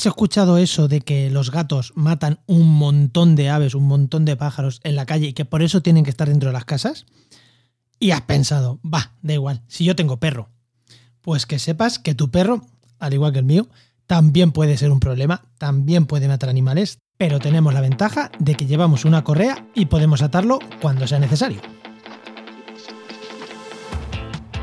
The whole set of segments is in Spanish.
¿Has escuchado eso de que los gatos matan un montón de aves, un montón de pájaros en la calle y que por eso tienen que estar dentro de las casas? Y has pensado, va, da igual, si yo tengo perro, pues que sepas que tu perro, al igual que el mío, también puede ser un problema, también puede matar animales, pero tenemos la ventaja de que llevamos una correa y podemos atarlo cuando sea necesario.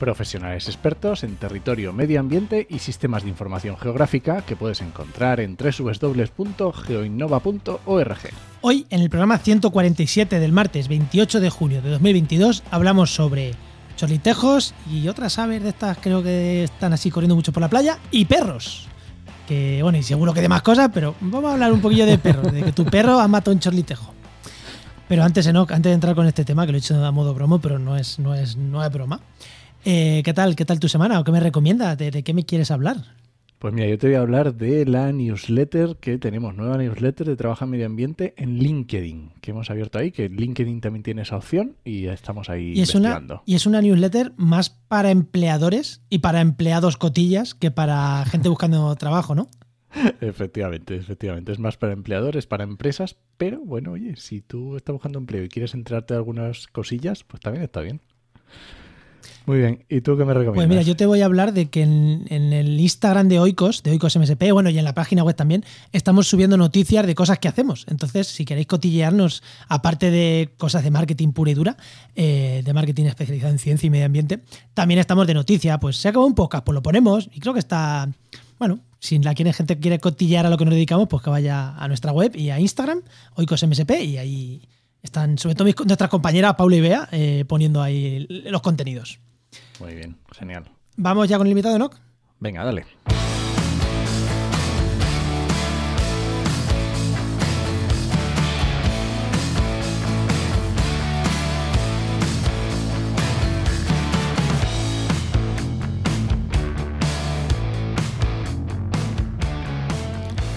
Profesionales expertos en territorio, medio ambiente y sistemas de información geográfica que puedes encontrar en www.geoinnova.org. Hoy, en el programa 147 del martes 28 de junio de 2022, hablamos sobre chorlitejos y otras aves de estas creo que están así corriendo mucho por la playa y perros. Que bueno, y seguro que de más cosas, pero vamos a hablar un poquillo de perros, de que tu perro ha matado un chorlitejo. Pero antes, Enoch, antes de entrar con este tema, que lo he hecho a modo bromo, pero no es, no es, no es broma. Eh, ¿Qué tal? ¿Qué tal tu semana? ¿O qué me recomiendas? ¿De, de qué me quieres hablar? Pues mira, yo te voy a hablar de la newsletter que tenemos, nueva newsletter de Trabaja en Medio Ambiente en LinkedIn, que hemos abierto ahí, que LinkedIn también tiene esa opción y estamos ahí Y es, una, y es una newsletter más para empleadores y para empleados cotillas que para gente buscando trabajo, ¿no? Efectivamente, efectivamente. Es más para empleadores, para empresas, pero bueno, oye, si tú estás buscando empleo y quieres enterarte de algunas cosillas, pues también está bien. Muy bien, ¿y tú qué me recomiendas? Pues mira, yo te voy a hablar de que en, en el Instagram de Oikos, de Oikos MSP, bueno, y en la página web también, estamos subiendo noticias de cosas que hacemos. Entonces, si queréis cotillearnos, aparte de cosas de marketing pura y dura, eh, de marketing especializado en ciencia y medio ambiente, también estamos de noticia. Pues se acabó un podcast, pues lo ponemos y creo que está, bueno, si la gente quiere cotillear a lo que nos dedicamos, pues que vaya a nuestra web y a Instagram, Oikos MSP, y ahí están, sobre todo mis- nuestras compañeras Paula y Bea, eh, poniendo ahí los contenidos. Muy bien, genial. Vamos ya con el invitado, ¿no? Venga, dale.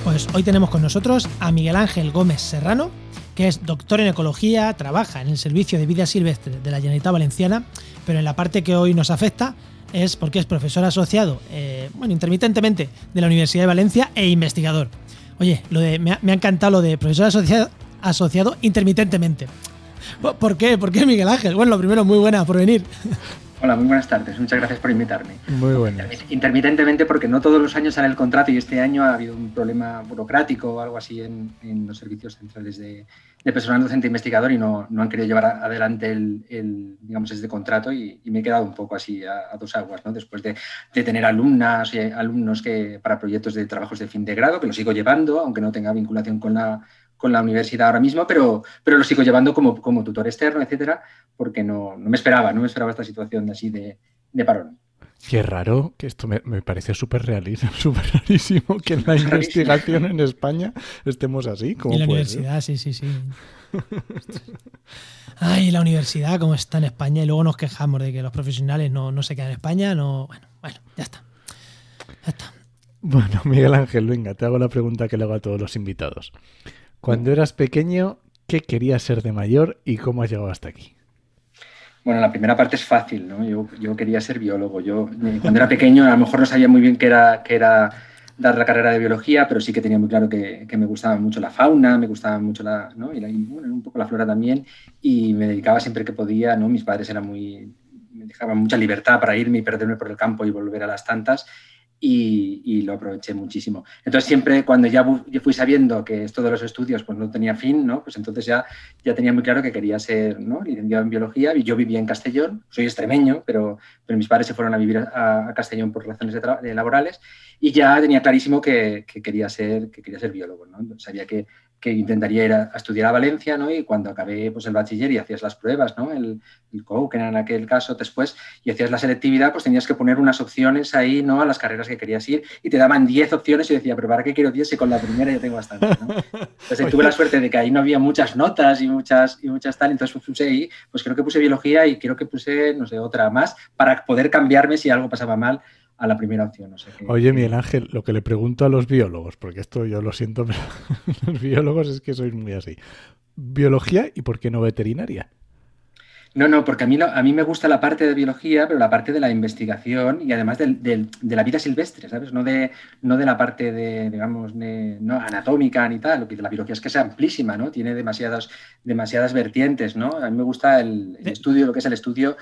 Pues hoy tenemos con nosotros a Miguel Ángel Gómez Serrano, que es doctor en ecología, trabaja en el Servicio de Vida Silvestre de la Generalitat Valenciana, pero en la parte que hoy nos afecta es porque es profesor asociado, eh, bueno, intermitentemente, de la Universidad de Valencia e investigador. Oye, lo de, me, ha, me ha encantado lo de profesor asociado, asociado intermitentemente. ¿Por- ¿Por qué? ¿Por qué Miguel Ángel? Bueno, lo primero, muy buena por venir. Hola, muy buenas tardes. Muchas gracias por invitarme. Muy bueno. Intermitentemente, porque no todos los años sale el contrato y este año ha habido un problema burocrático o algo así en, en los servicios centrales de, de personal docente e investigador y no, no han querido llevar adelante el, el, digamos, este contrato y, y me he quedado un poco así a, a dos aguas, ¿no? Después de, de tener alumnas y alumnos que para proyectos de trabajos de fin de grado, que lo sigo llevando, aunque no tenga vinculación con la, con la universidad ahora mismo, pero, pero lo sigo llevando como, como tutor externo, etcétera, porque no, no me esperaba, no me esperaba esta situación así de, de parón. Qué raro, que esto me, me parece súper realísimo, súper rarísimo que en la investigación en España estemos así. ¿Cómo Y la ser? universidad, sí, sí, sí. Ay, la universidad, como está en España, y luego nos quejamos de que los profesionales no, no se quedan en España, no. Bueno, bueno, ya está. Ya está. Bueno, Miguel Ángel, venga, te hago la pregunta que le hago a todos los invitados. Cuando eras pequeño, ¿qué querías ser de mayor y cómo has llegado hasta aquí? Bueno, la primera parte es fácil, ¿no? Yo, yo quería ser biólogo. Yo, eh, cuando era pequeño, a lo mejor no sabía muy bien qué era, qué era dar la carrera de biología, pero sí que tenía muy claro que, que me gustaba mucho la fauna, me gustaba mucho la, ¿no? y un poco la flora también, y me dedicaba siempre que podía, ¿no? Mis padres eran muy, me dejaban mucha libertad para irme y perderme por el campo y volver a las tantas, y, y lo aproveché muchísimo. Entonces siempre cuando ya, fui sabiendo que esto de los estudios pues no tenía fin, ¿no? Pues entonces ya, ya tenía muy claro que quería ser ¿no? licenciado en biología y yo vivía en Castellón, soy extremeño, pero, pero mis padres se fueron a vivir a, a Castellón por razones de laborales y ya tenía clarísimo que, que quería ser, que quería ser biólogo, ¿no? Sabía que, que intentaría ir a, estudiar a Valencia, ¿no? Y cuando acabé pues, el bachiller y hacías las pruebas, ¿no? El, el que era en aquel caso después, y hacías la selectividad, pues tenías que poner unas opciones ahí, ¿no? A las carreras que querías ir y te daban 10 opciones y decía, pero ¿para qué quiero 10 si con la primera ya tengo bastante, ¿no? Entonces tuve la suerte de que ahí no había muchas notas y muchas, y muchas tal, entonces puse ahí, pues creo que puse biología y creo que puse, no sé, otra más para poder cambiarme si algo pasaba mal a la primera opción. Oye, Miguel Ángel, lo que le pregunto a los biólogos, porque esto yo lo siento, pero los biólogos es que sois muy así. ¿Biología y por qué no veterinaria? No, no, porque a mí, a mí me gusta la parte de biología, pero la parte de la investigación y además de, la vida silvestre, ¿sabes? No de, no de la parte de, digamos, no anatómica ni tal. Lo que la biología es que es amplísima, ¿no? Tiene demasiadas, demasiadas vertientes, ¿no? A mí me gusta el, estudio, lo que es el estudio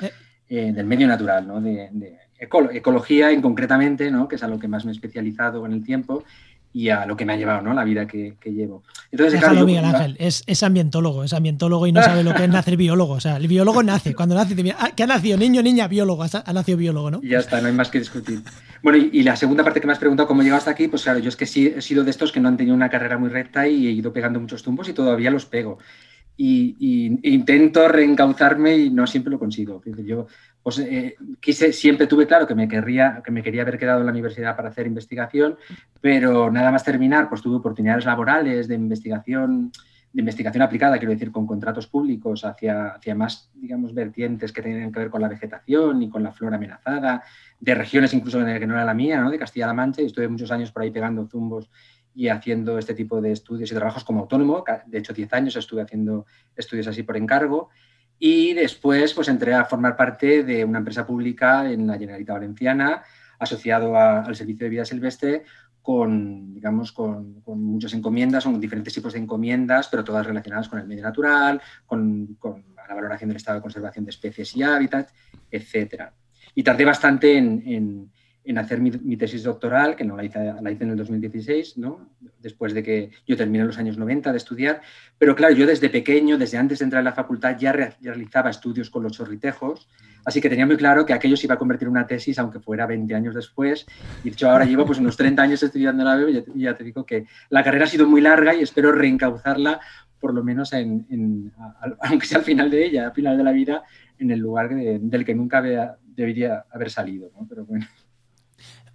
eh, del medio natural, ¿no? De, ecología en concretamente, ¿no? que es a lo que más me he especializado en el tiempo y a lo que me ha llevado ¿no? la vida que, llevo. Entonces, Déjalo, Miguel Ángel, es, ambientólogo, es ambientólogo y no sabe lo que es nacer biólogo. O sea, el biólogo nace, cuando nace, ah, ¿qué ha nacido? Niño, niña, biólogo, ha nacido biólogo, ¿no? Y ya está, no hay más que discutir. Bueno, y, la segunda parte que me has preguntado, ¿cómo he llegado hasta aquí? Pues claro, yo es que sí he sido de estos que no han tenido una carrera muy recta y he ido pegando muchos tumbos y todavía los pego. Y, intento reencauzarme y no siempre lo consigo. Yo pues eh, quise, siempre tuve claro que me, querría, que me quería haber quedado en la universidad para hacer investigación, pero nada más terminar, pues tuve oportunidades laborales de investigación, de investigación aplicada, quiero decir, con contratos públicos hacia, hacia más, digamos, vertientes que tenían que ver con la vegetación y con la flora amenazada, de regiones incluso que no era la mía, ¿no? de Castilla-La Mancha, y estuve muchos años por ahí pegando zumbos y haciendo este tipo de estudios y trabajos como autónomo. De hecho, 10 años estuve haciendo estudios así por encargo. Y después pues entré a formar parte de una empresa pública en la Generalitat Valenciana, asociado al Servicio de Vida Silvestre, con, digamos, con, muchas encomiendas, son diferentes tipos de encomiendas, pero todas relacionadas con el medio natural, con, la valoración del estado de conservación de especies y hábitats, etc. Y tardé bastante en hacer mi, tesis doctoral, que no la hice, la hice en el 2016, ¿no? después de que yo terminé en los años 90 de estudiar. Pero claro, yo desde pequeño, desde antes de entrar en la facultad, ya, realizaba estudios con los chorritejos, así que tenía muy claro que aquello se iba a convertir en una tesis, aunque fuera 20 años después. Y de hecho ahora llevo pues, unos 30 años estudiando la BEB y ya, te digo que la carrera ha sido muy larga y espero reencauzarla, por lo menos, en, aunque sea al final de ella, al final de la vida, en el lugar del que nunca debería haber salido. ¿no? Pero bueno.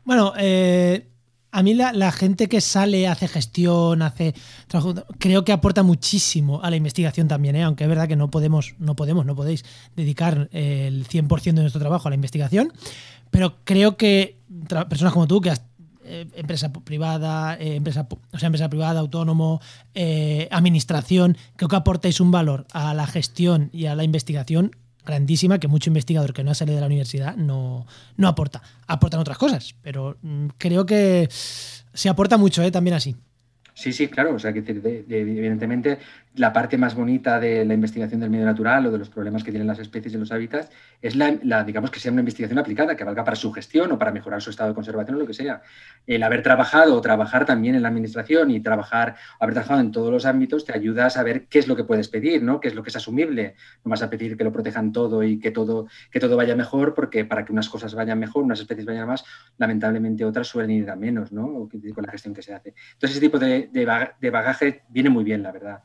Bueno, eh, a mí la, gente que sale, hace gestión, hace trabajo, creo que aporta muchísimo a la investigación también, ¿eh? aunque es verdad que no podemos, no podemos, no podéis dedicar el 100% de nuestro trabajo a la investigación, pero creo que personas como tú, que has eh, empresa privada, empresa, o sea, empresa privada, autónomo, administración, creo que aportáis un valor a la gestión y a la investigación grandísima que mucho investigador que no ha salido de la universidad no, no aporta. Aportan otras cosas, pero mm, creo que se aporta mucho ¿eh? también así. Sí, sí, claro. O sea, que evidentemente la parte más bonita de la investigación del medio natural o de los problemas que tienen las especies y los hábitats es la, digamos, que sea una investigación aplicada, que valga para su gestión o para mejorar su estado de conservación o lo que sea. El haber trabajado o trabajar también en la administración y trabajar, haber trabajado en todos los ámbitos te ayuda a saber qué es lo que puedes pedir, ¿no? Qué es lo que es asumible. No vas a pedir que lo protejan todo y que todo, que todo vaya mejor, porque para que unas cosas vayan mejor, unas especies vayan más, lamentablemente otras suelen ir a menos, ¿no? Con la gestión que se hace. Entonces, ese tipo de, de bagaje viene muy bien, la verdad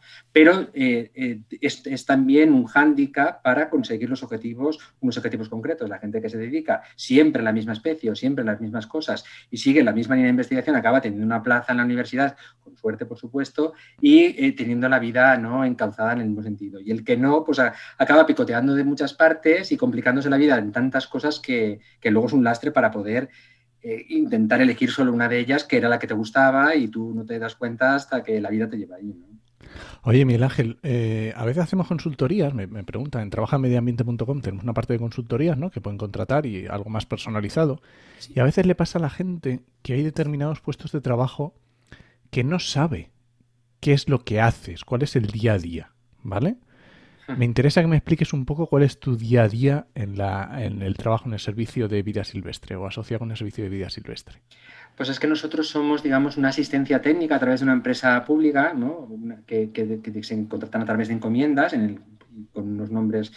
eh, eh, es, también un hándicap para conseguir los objetivos, unos objetivos concretos. La gente que se dedica siempre a la misma especie o siempre a las mismas cosas y sigue la misma línea de investigación acaba teniendo una plaza en la universidad, con suerte por supuesto, y eh, teniendo la vida ¿no? encauzada en el mismo sentido. Y el que no, pues acaba picoteando de muchas partes y complicándose la vida en tantas cosas que, que luego es un lastre para poder intentar elegir solo una de ellas, que era la que te gustaba, y tú no te das cuenta hasta que la vida te lleva ahí. Oye, Miguel Ángel, eh, a veces hacemos consultorías, me, preguntan, en trabajamediambiente.com tenemos una parte de consultorías, ¿no? Que pueden contratar y algo más personalizado. Y a veces le pasa a la gente que hay determinados puestos de trabajo que no sabe qué es lo que haces, cuál es el día a día, ¿vale? Me interesa que me expliques un poco cuál es tu día a día en, la, en el trabajo en el servicio de vida silvestre o asociado con el servicio de vida silvestre. Pues es que nosotros somos, digamos, una asistencia técnica a través de una empresa pública, ¿no? que, se contratan a través de encomiendas con unos nombres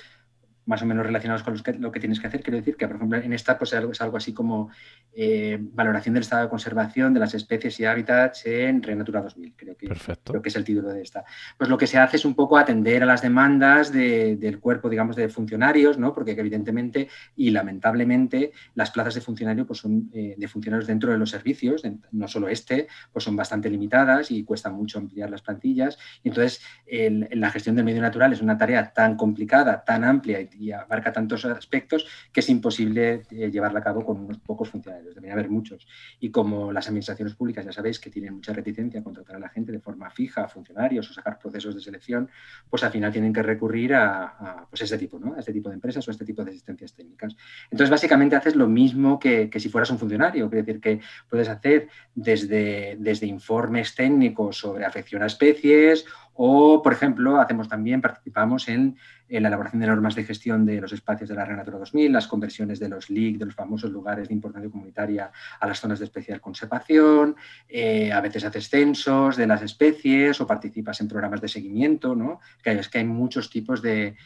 más o menos relacionados con lo que tienes que hacer. Quiero decir que, por ejemplo, en esta pues, es algo así como eh, valoración del estado de conservación de las especies y hábitats en Renatura 2000, creo que, creo que es el título de esta. Pues lo que se hace es un poco atender a las demandas del cuerpo, digamos, de funcionarios, ¿no? porque evidentemente y lamentablemente las plazas de funcionario pues, son eh, de funcionarios dentro de los servicios, no solo este, pues son bastante limitadas y cuesta mucho ampliar las plantillas. Y entonces, la gestión del medio natural es una tarea tan complicada, tan amplia y y abarca tantos aspectos que es imposible eh, llevarla a cabo con unos pocos funcionarios, debería haber muchos. Y como las administraciones públicas ya sabéis que tienen mucha reticencia a contratar a la gente de forma fija, a funcionarios o sacar procesos de selección, pues al final tienen que recurrir a, pues este tipo, ¿no? este tipo de empresas o a este tipo de asistencias técnicas. Entonces, básicamente haces lo mismo que, que si fueras un funcionario, quiere decir que puedes hacer desde, desde informes técnicos sobre afección a especies o, por ejemplo, hacemos también, participamos en, la elaboración de normas de gestión de los espacios de la Renatura 2000, las conversiones de los LIC, de los famosos lugares de importancia comunitaria, a las zonas de especial conservación. Eh, a veces haces censos de las especies o participas en programas de seguimiento, ¿no? Es que hay muchos tipos de,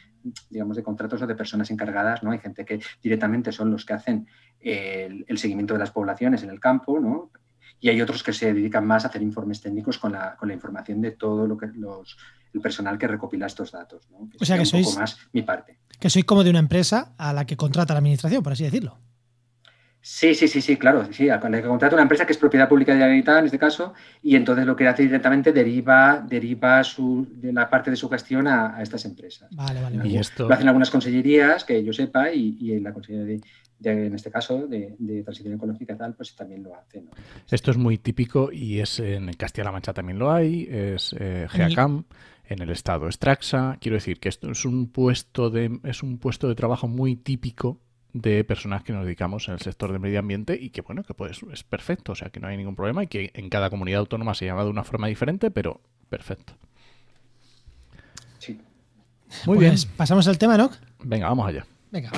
digamos, de contratos o de personas encargadas, ¿no? Hay gente que directamente son los que hacen el, el seguimiento de las poblaciones en el campo, ¿no? Y hay otros que se dedican más a hacer informes técnicos con la, con la información de todo lo que los, el personal que recopila estos datos. o sea que sois, poco más mi parte. Que sois como de una empresa a la que contrata la administración, por así decirlo. Sí, sí, sí, sí, claro. Sí, la que contrata una empresa que es propiedad pública de Habitat, en este caso, y entonces lo que hace directamente deriva, deriva su, de la parte de su gestión a, estas empresas. Vale, vale. Y esto... Lo hacen algunas consellerías, que yo sepa, y, y la Consellería de, en este caso, de, transición ecológica tal, pues también lo hace. Esto es muy típico y es en Castilla-La Mancha también lo hay, es eh, GEACAM, en el estado es Traxa. Quiero decir que esto es un puesto de, es un puesto de trabajo muy típico de personas que nos dedicamos en el sector del medio ambiente y que bueno, que pues es perfecto, o sea que no hay ningún problema y que en cada comunidad autónoma se llama de una forma diferente, pero perfecto. Sí. Muy pues bien. ¿Pasamos al tema, ¿no? Venga, vamos allá. Venga.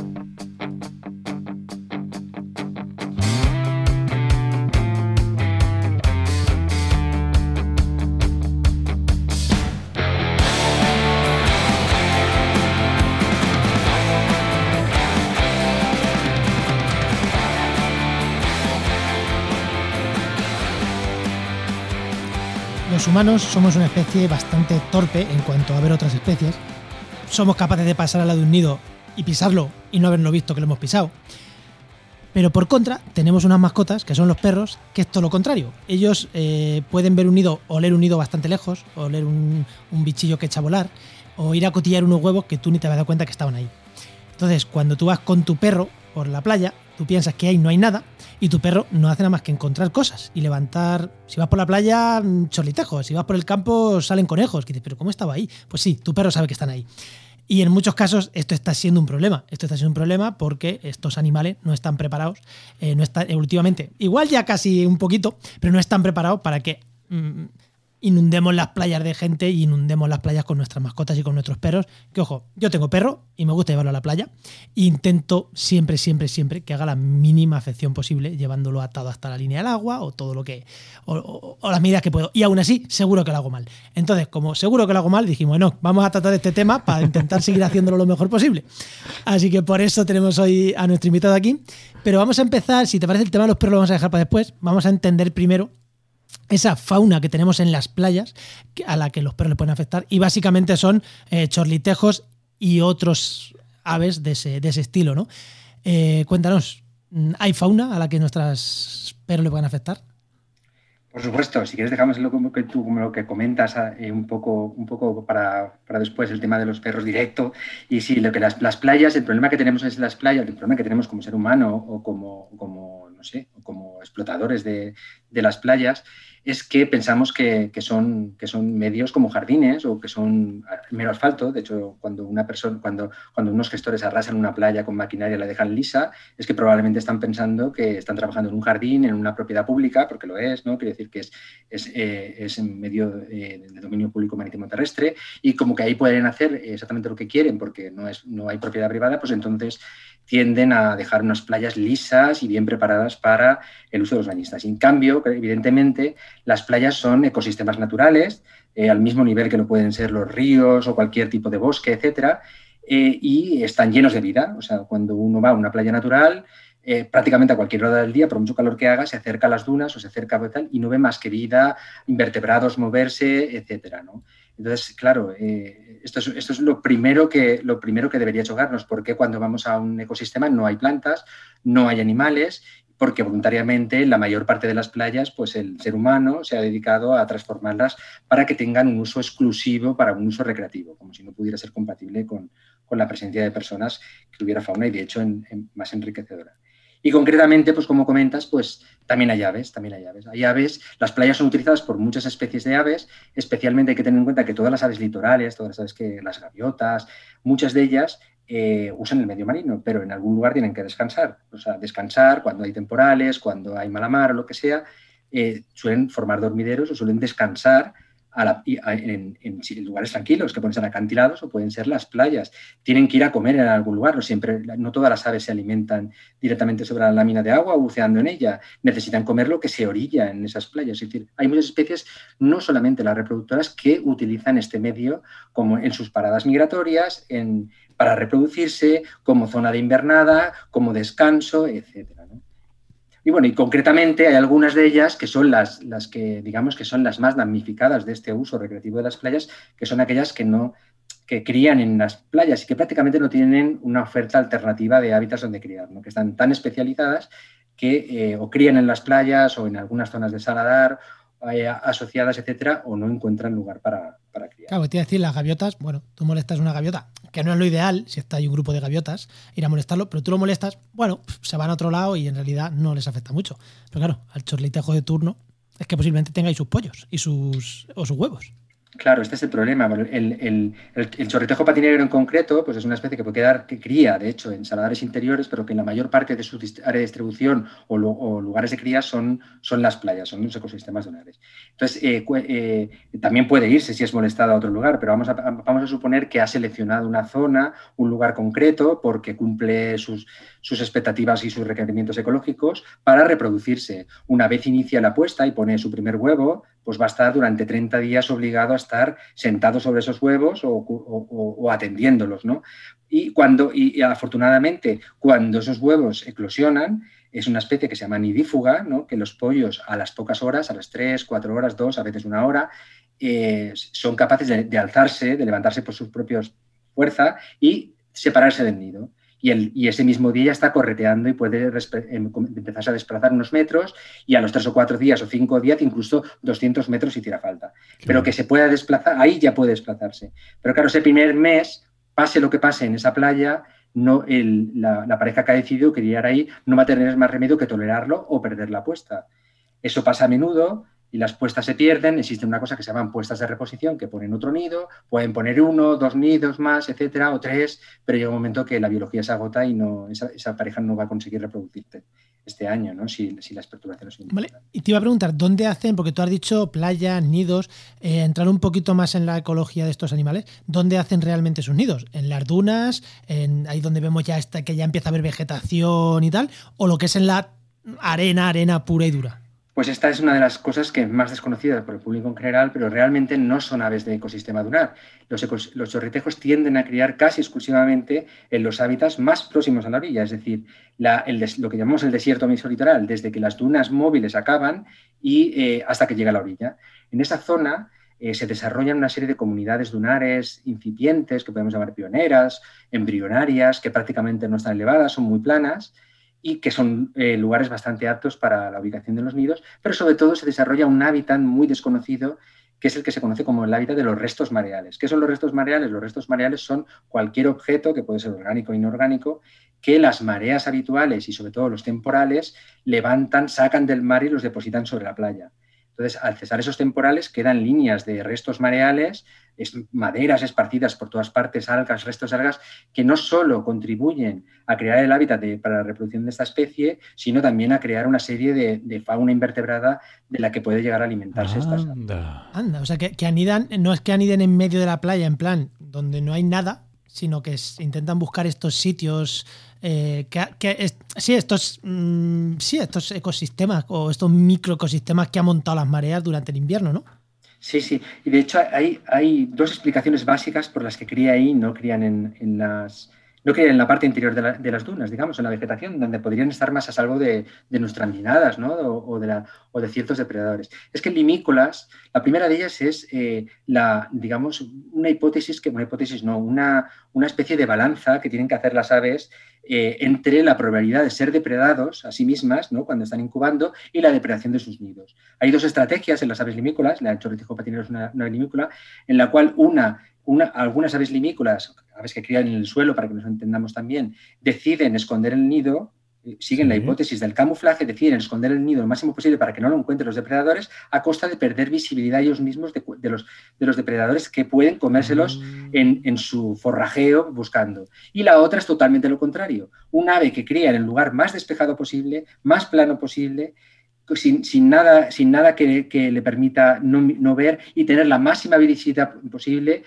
Los humanos somos una especie bastante torpe en cuanto a ver otras especies. Somos capaces de pasar al lado de un nido y pisarlo y no haberlo visto que lo hemos pisado. Pero por contra, tenemos unas mascotas, que son los perros, que es todo lo contrario. Ellos eh, pueden ver un nido, o leer un nido bastante lejos, o leer un, un, bichillo que echa a volar, o ir a cotillar unos huevos que tú ni te habías dado cuenta que estaban ahí. Entonces, cuando tú vas con tu perro por la playa, tú piensas que ahí no hay nada, y tu perro no hace nada más que encontrar cosas y levantar. Si vas por la playa, mm, chorlitejos. Si vas por el campo, salen conejos. Pero ¿cómo estaba ahí? Pues sí, tu perro sabe que están ahí. Y en muchos casos esto está siendo un problema. Esto está siendo un problema porque estos animales no están preparados, eh, no están evolutivamente, igual ya casi un poquito, pero no están preparados para que mm, inundemos las playas de gente y inundemos las playas con nuestras mascotas y con nuestros perros. Que ojo, yo tengo perro y me gusta llevarlo a la playa. Intento siempre, siempre, siempre que haga la mínima afección posible, llevándolo atado hasta la línea del agua o todo lo que. o, las medidas que puedo. Y aún así, seguro que lo hago mal. Entonces, como seguro que lo hago mal, dijimos, bueno, vamos a tratar este tema para intentar seguir haciéndolo lo mejor posible. Así que por eso tenemos hoy a nuestro invitado aquí. Pero vamos a empezar, si te parece el tema de los perros lo vamos a dejar para después. Vamos a entender primero esa fauna que tenemos en las playas a la que los perros le pueden afectar y básicamente son eh, chorlitejos y otros aves de ese, estilo, ¿no? Eh, cuéntanos, ¿hay fauna a la que nuestros perros le pueden afectar? Por supuesto, si quieres dejamos lo que tú lo que comentas eh, un poco, un poco para, después el tema de los perros directo. Y sí, lo que las, playas, el problema que tenemos es las playas, el problema que tenemos como ser humano o como, como no sé, como explotadores de, de las playas es que pensamos que, son, que son medios como jardines o que son mero asfalto. De hecho, cuando una persona, cuando, cuando unos gestores arrasan una playa con maquinaria y la dejan lisa, es que probablemente están pensando que están trabajando en un jardín, en una propiedad pública, porque lo es, ¿no? Quiere decir que es, es, eh, en medio eh, de dominio público marítimo terrestre, y como que ahí pueden hacer exactamente lo que quieren, porque no, es, no hay propiedad privada, pues entonces tienden a dejar unas playas lisas y bien preparadas para el uso de los bañistas. En cambio, evidentemente, las playas son ecosistemas naturales, eh, al mismo nivel que lo pueden ser los ríos o cualquier tipo de bosque, etcétera, eh, y están llenos de vida. O sea, cuando uno va a una playa natural, eh, prácticamente a cualquier hora del día, por mucho calor que haga, se acerca a las dunas o se acerca a tal y no ve más que vida, invertebrados moverse, etcétera, ¿no? Entonces, claro, eh, esto, es, lo primero, que, lo primero que debería chocarnos, porque cuando vamos a un ecosistema no hay plantas, no hay animales, porque voluntariamente la mayor parte de las playas, pues el ser humano se ha dedicado a transformarlas para que tengan un uso exclusivo para un uso recreativo, como si no pudiera ser compatible con, con la presencia de personas que hubiera fauna y de hecho más enriquecedora. Y concretamente, pues como comentas, pues también hay aves, también hay aves. Hay aves, las playas son utilizadas por muchas especies de aves, especialmente hay que tener en cuenta que todas las aves litorales, todas las aves que las gaviotas, muchas de ellas eh, usan el medio marino, pero en algún lugar tienen que descansar. O sea, descansar cuando hay temporales, cuando hay mala mar o lo que sea, eh, suelen formar dormideros o suelen descansar en, lugares tranquilos, que pueden ser acantilados o pueden ser las playas. Tienen que ir a comer en algún lugar, no, siempre, no todas las aves se alimentan directamente sobre la lámina de agua o buceando en ella. Necesitan comer lo que se orilla en esas playas. Es decir, hay muchas especies, no solamente las reproductoras, que utilizan este medio como en sus paradas migratorias, para reproducirse, como zona de invernada, como descanso, etcétera. Y bueno, y concretamente hay algunas de ellas que son las, las que, digamos, que son las más damnificadas de este uso recreativo de las playas, que son aquellas que no que crían en las playas y que prácticamente no tienen una oferta alternativa de hábitats donde criar, que están tan especializadas que eh, o crían en las playas o en algunas zonas de saladar asociadas, etcétera, o no encuentran lugar para, para criar. Claro, te iba a decir, las gaviotas, bueno, tú molestas una gaviota, que no es lo ideal, si está ahí un grupo de gaviotas, ir a molestarlo, pero tú lo molestas, bueno, se van a otro lado y en realidad no les afecta mucho. Pero claro, al chorlitejo de turno es que posiblemente tengáis sus pollos y sus, o sus huevos. Claro, este es el problema. El, el, el, chorritejo patinegro en concreto, pues es una especie que puede quedar, que cría, de hecho, en saladares interiores, pero que en la mayor parte de su área de distribución o, lugares de cría son, son las playas, son los ecosistemas donares. Entonces, eh, eh, también puede irse si es molestado a otro lugar, pero vamos a, vamos a suponer que ha seleccionado una zona, un lugar concreto, porque cumple sus, sus expectativas y sus requerimientos ecológicos para reproducirse. Una vez inicia la puesta y pone su primer huevo, pues va a estar durante 30 días obligado a estar sentado sobre esos huevos o, atendiéndolos, ¿no? Y, cuando, y, afortunadamente, cuando esos huevos eclosionan, es una especie que se llama nidífuga, ¿no? que los pollos a las pocas horas, a las 3, 4 horas, 2, a veces una hora, eh, son capaces de, alzarse, de levantarse por sus propios fuerza y separarse del nido y, ese mismo día ya está correteando y puede em, empezar a desplazar unos metros y a los tres o cuatro días o cinco días incluso 200 metros si tira falta. Pero que se pueda desplazar, ahí ya puede desplazarse. Pero claro, ese primer mes, pase lo que pase en esa playa, no, la, la, pareja que ha decidido criar ahí no va a tener más remedio que tolerarlo o perder la apuesta. Eso pasa a menudo y las puestas se pierden, existe una cosa que se llaman puestas de reposición, que ponen otro nido, pueden poner uno, dos nidos más, etcétera, o tres, pero llega un momento que la biología se agota y no, esa, pareja no va a conseguir reproducirse este año, ¿no? si, las perturbaciones son vale. Y te iba a preguntar, ¿dónde hacen, porque tú has dicho playa, nidos, eh, entrar un poquito más en la ecología de estos animales, ¿dónde hacen realmente sus nidos? ¿En las dunas? En, ahí donde vemos ya esta, que ya empieza a haber vegetación y tal? ¿O lo que es en la arena, arena pura y dura? Pues esta es una de las cosas que más desconocida por el público en general, pero realmente no son aves de ecosistema dunar. Los, los chorritejos tienden a criar casi exclusivamente en los hábitats más próximos a la orilla, es decir, lo que llamamos el desierto mesolitoral, desde que las dunas móviles acaban y eh, hasta que llega a la orilla. En esa zona eh, se desarrollan una serie de comunidades dunares incipientes, que podemos llamar pioneras, embrionarias, que prácticamente no están elevadas, son muy planas, y que son eh, lugares bastante aptos para la ubicación de los nidos, pero sobre todo se desarrolla un hábitat muy desconocido que es el que se conoce como el hábitat de los restos mareales. ¿Qué son los restos mareales? Los restos mareales son cualquier objeto, que puede ser orgánico o inorgánico, que las mareas habituales y sobre todo los temporales levantan, sacan del mar y los depositan sobre la playa. Entonces, al cesar esos temporales, quedan líneas de restos mareales, maderas esparcidas por todas partes, algas, restos de algas, que no solo contribuyen a crear el hábitat para la reproducción de esta especie, sino también a crear una serie de, fauna invertebrada de la que puede llegar a alimentarse esta Anda. Anda, o sea, que, que, anidan, no es que aniden en medio de la playa, en plan, donde no hay nada, sino que intentan buscar estos sitios eh, que, sí, estos, mm, sí, estos ecosistemas o estos microecosistemas que han montado las mareas durante el invierno, ¿no? Sí, sí. Y de hecho hay, hay dos explicaciones básicas por las que cría ahí, no crían en, las, no crían en la parte interior de, las dunas, digamos, en la vegetación, donde podrían estar más a salvo de, nuestras miradas ¿no? o, de la, o, de ciertos depredadores. Es que limícolas, la primera de ellas es eh, la, digamos, una hipótesis, que una hipótesis no, una, una especie de balanza que tienen que hacer las aves eh, entre la probabilidad de ser depredados a sí mismas ¿no? cuando están incubando y la depredación de sus nidos. Hay dos estrategias en las aves limícolas, la chorritijo patinero es una, una limícola, en la cual una, una, algunas aves limícolas, aves que crían en el suelo, para que nos entendamos también, deciden esconder el nido eh, siguen la hipótesis del camuflaje, deciden esconder el nido lo máximo posible para que no lo encuentren los depredadores, a costa de perder visibilidad ellos mismos de, los, de los, depredadores que pueden comérselos ah. en, su forrajeo buscando. Y la otra es totalmente lo contrario, un ave que cría en el lugar más despejado posible, más plano posible, sin, nada, sin nada que, le permita no, ver y tener la máxima visibilidad posible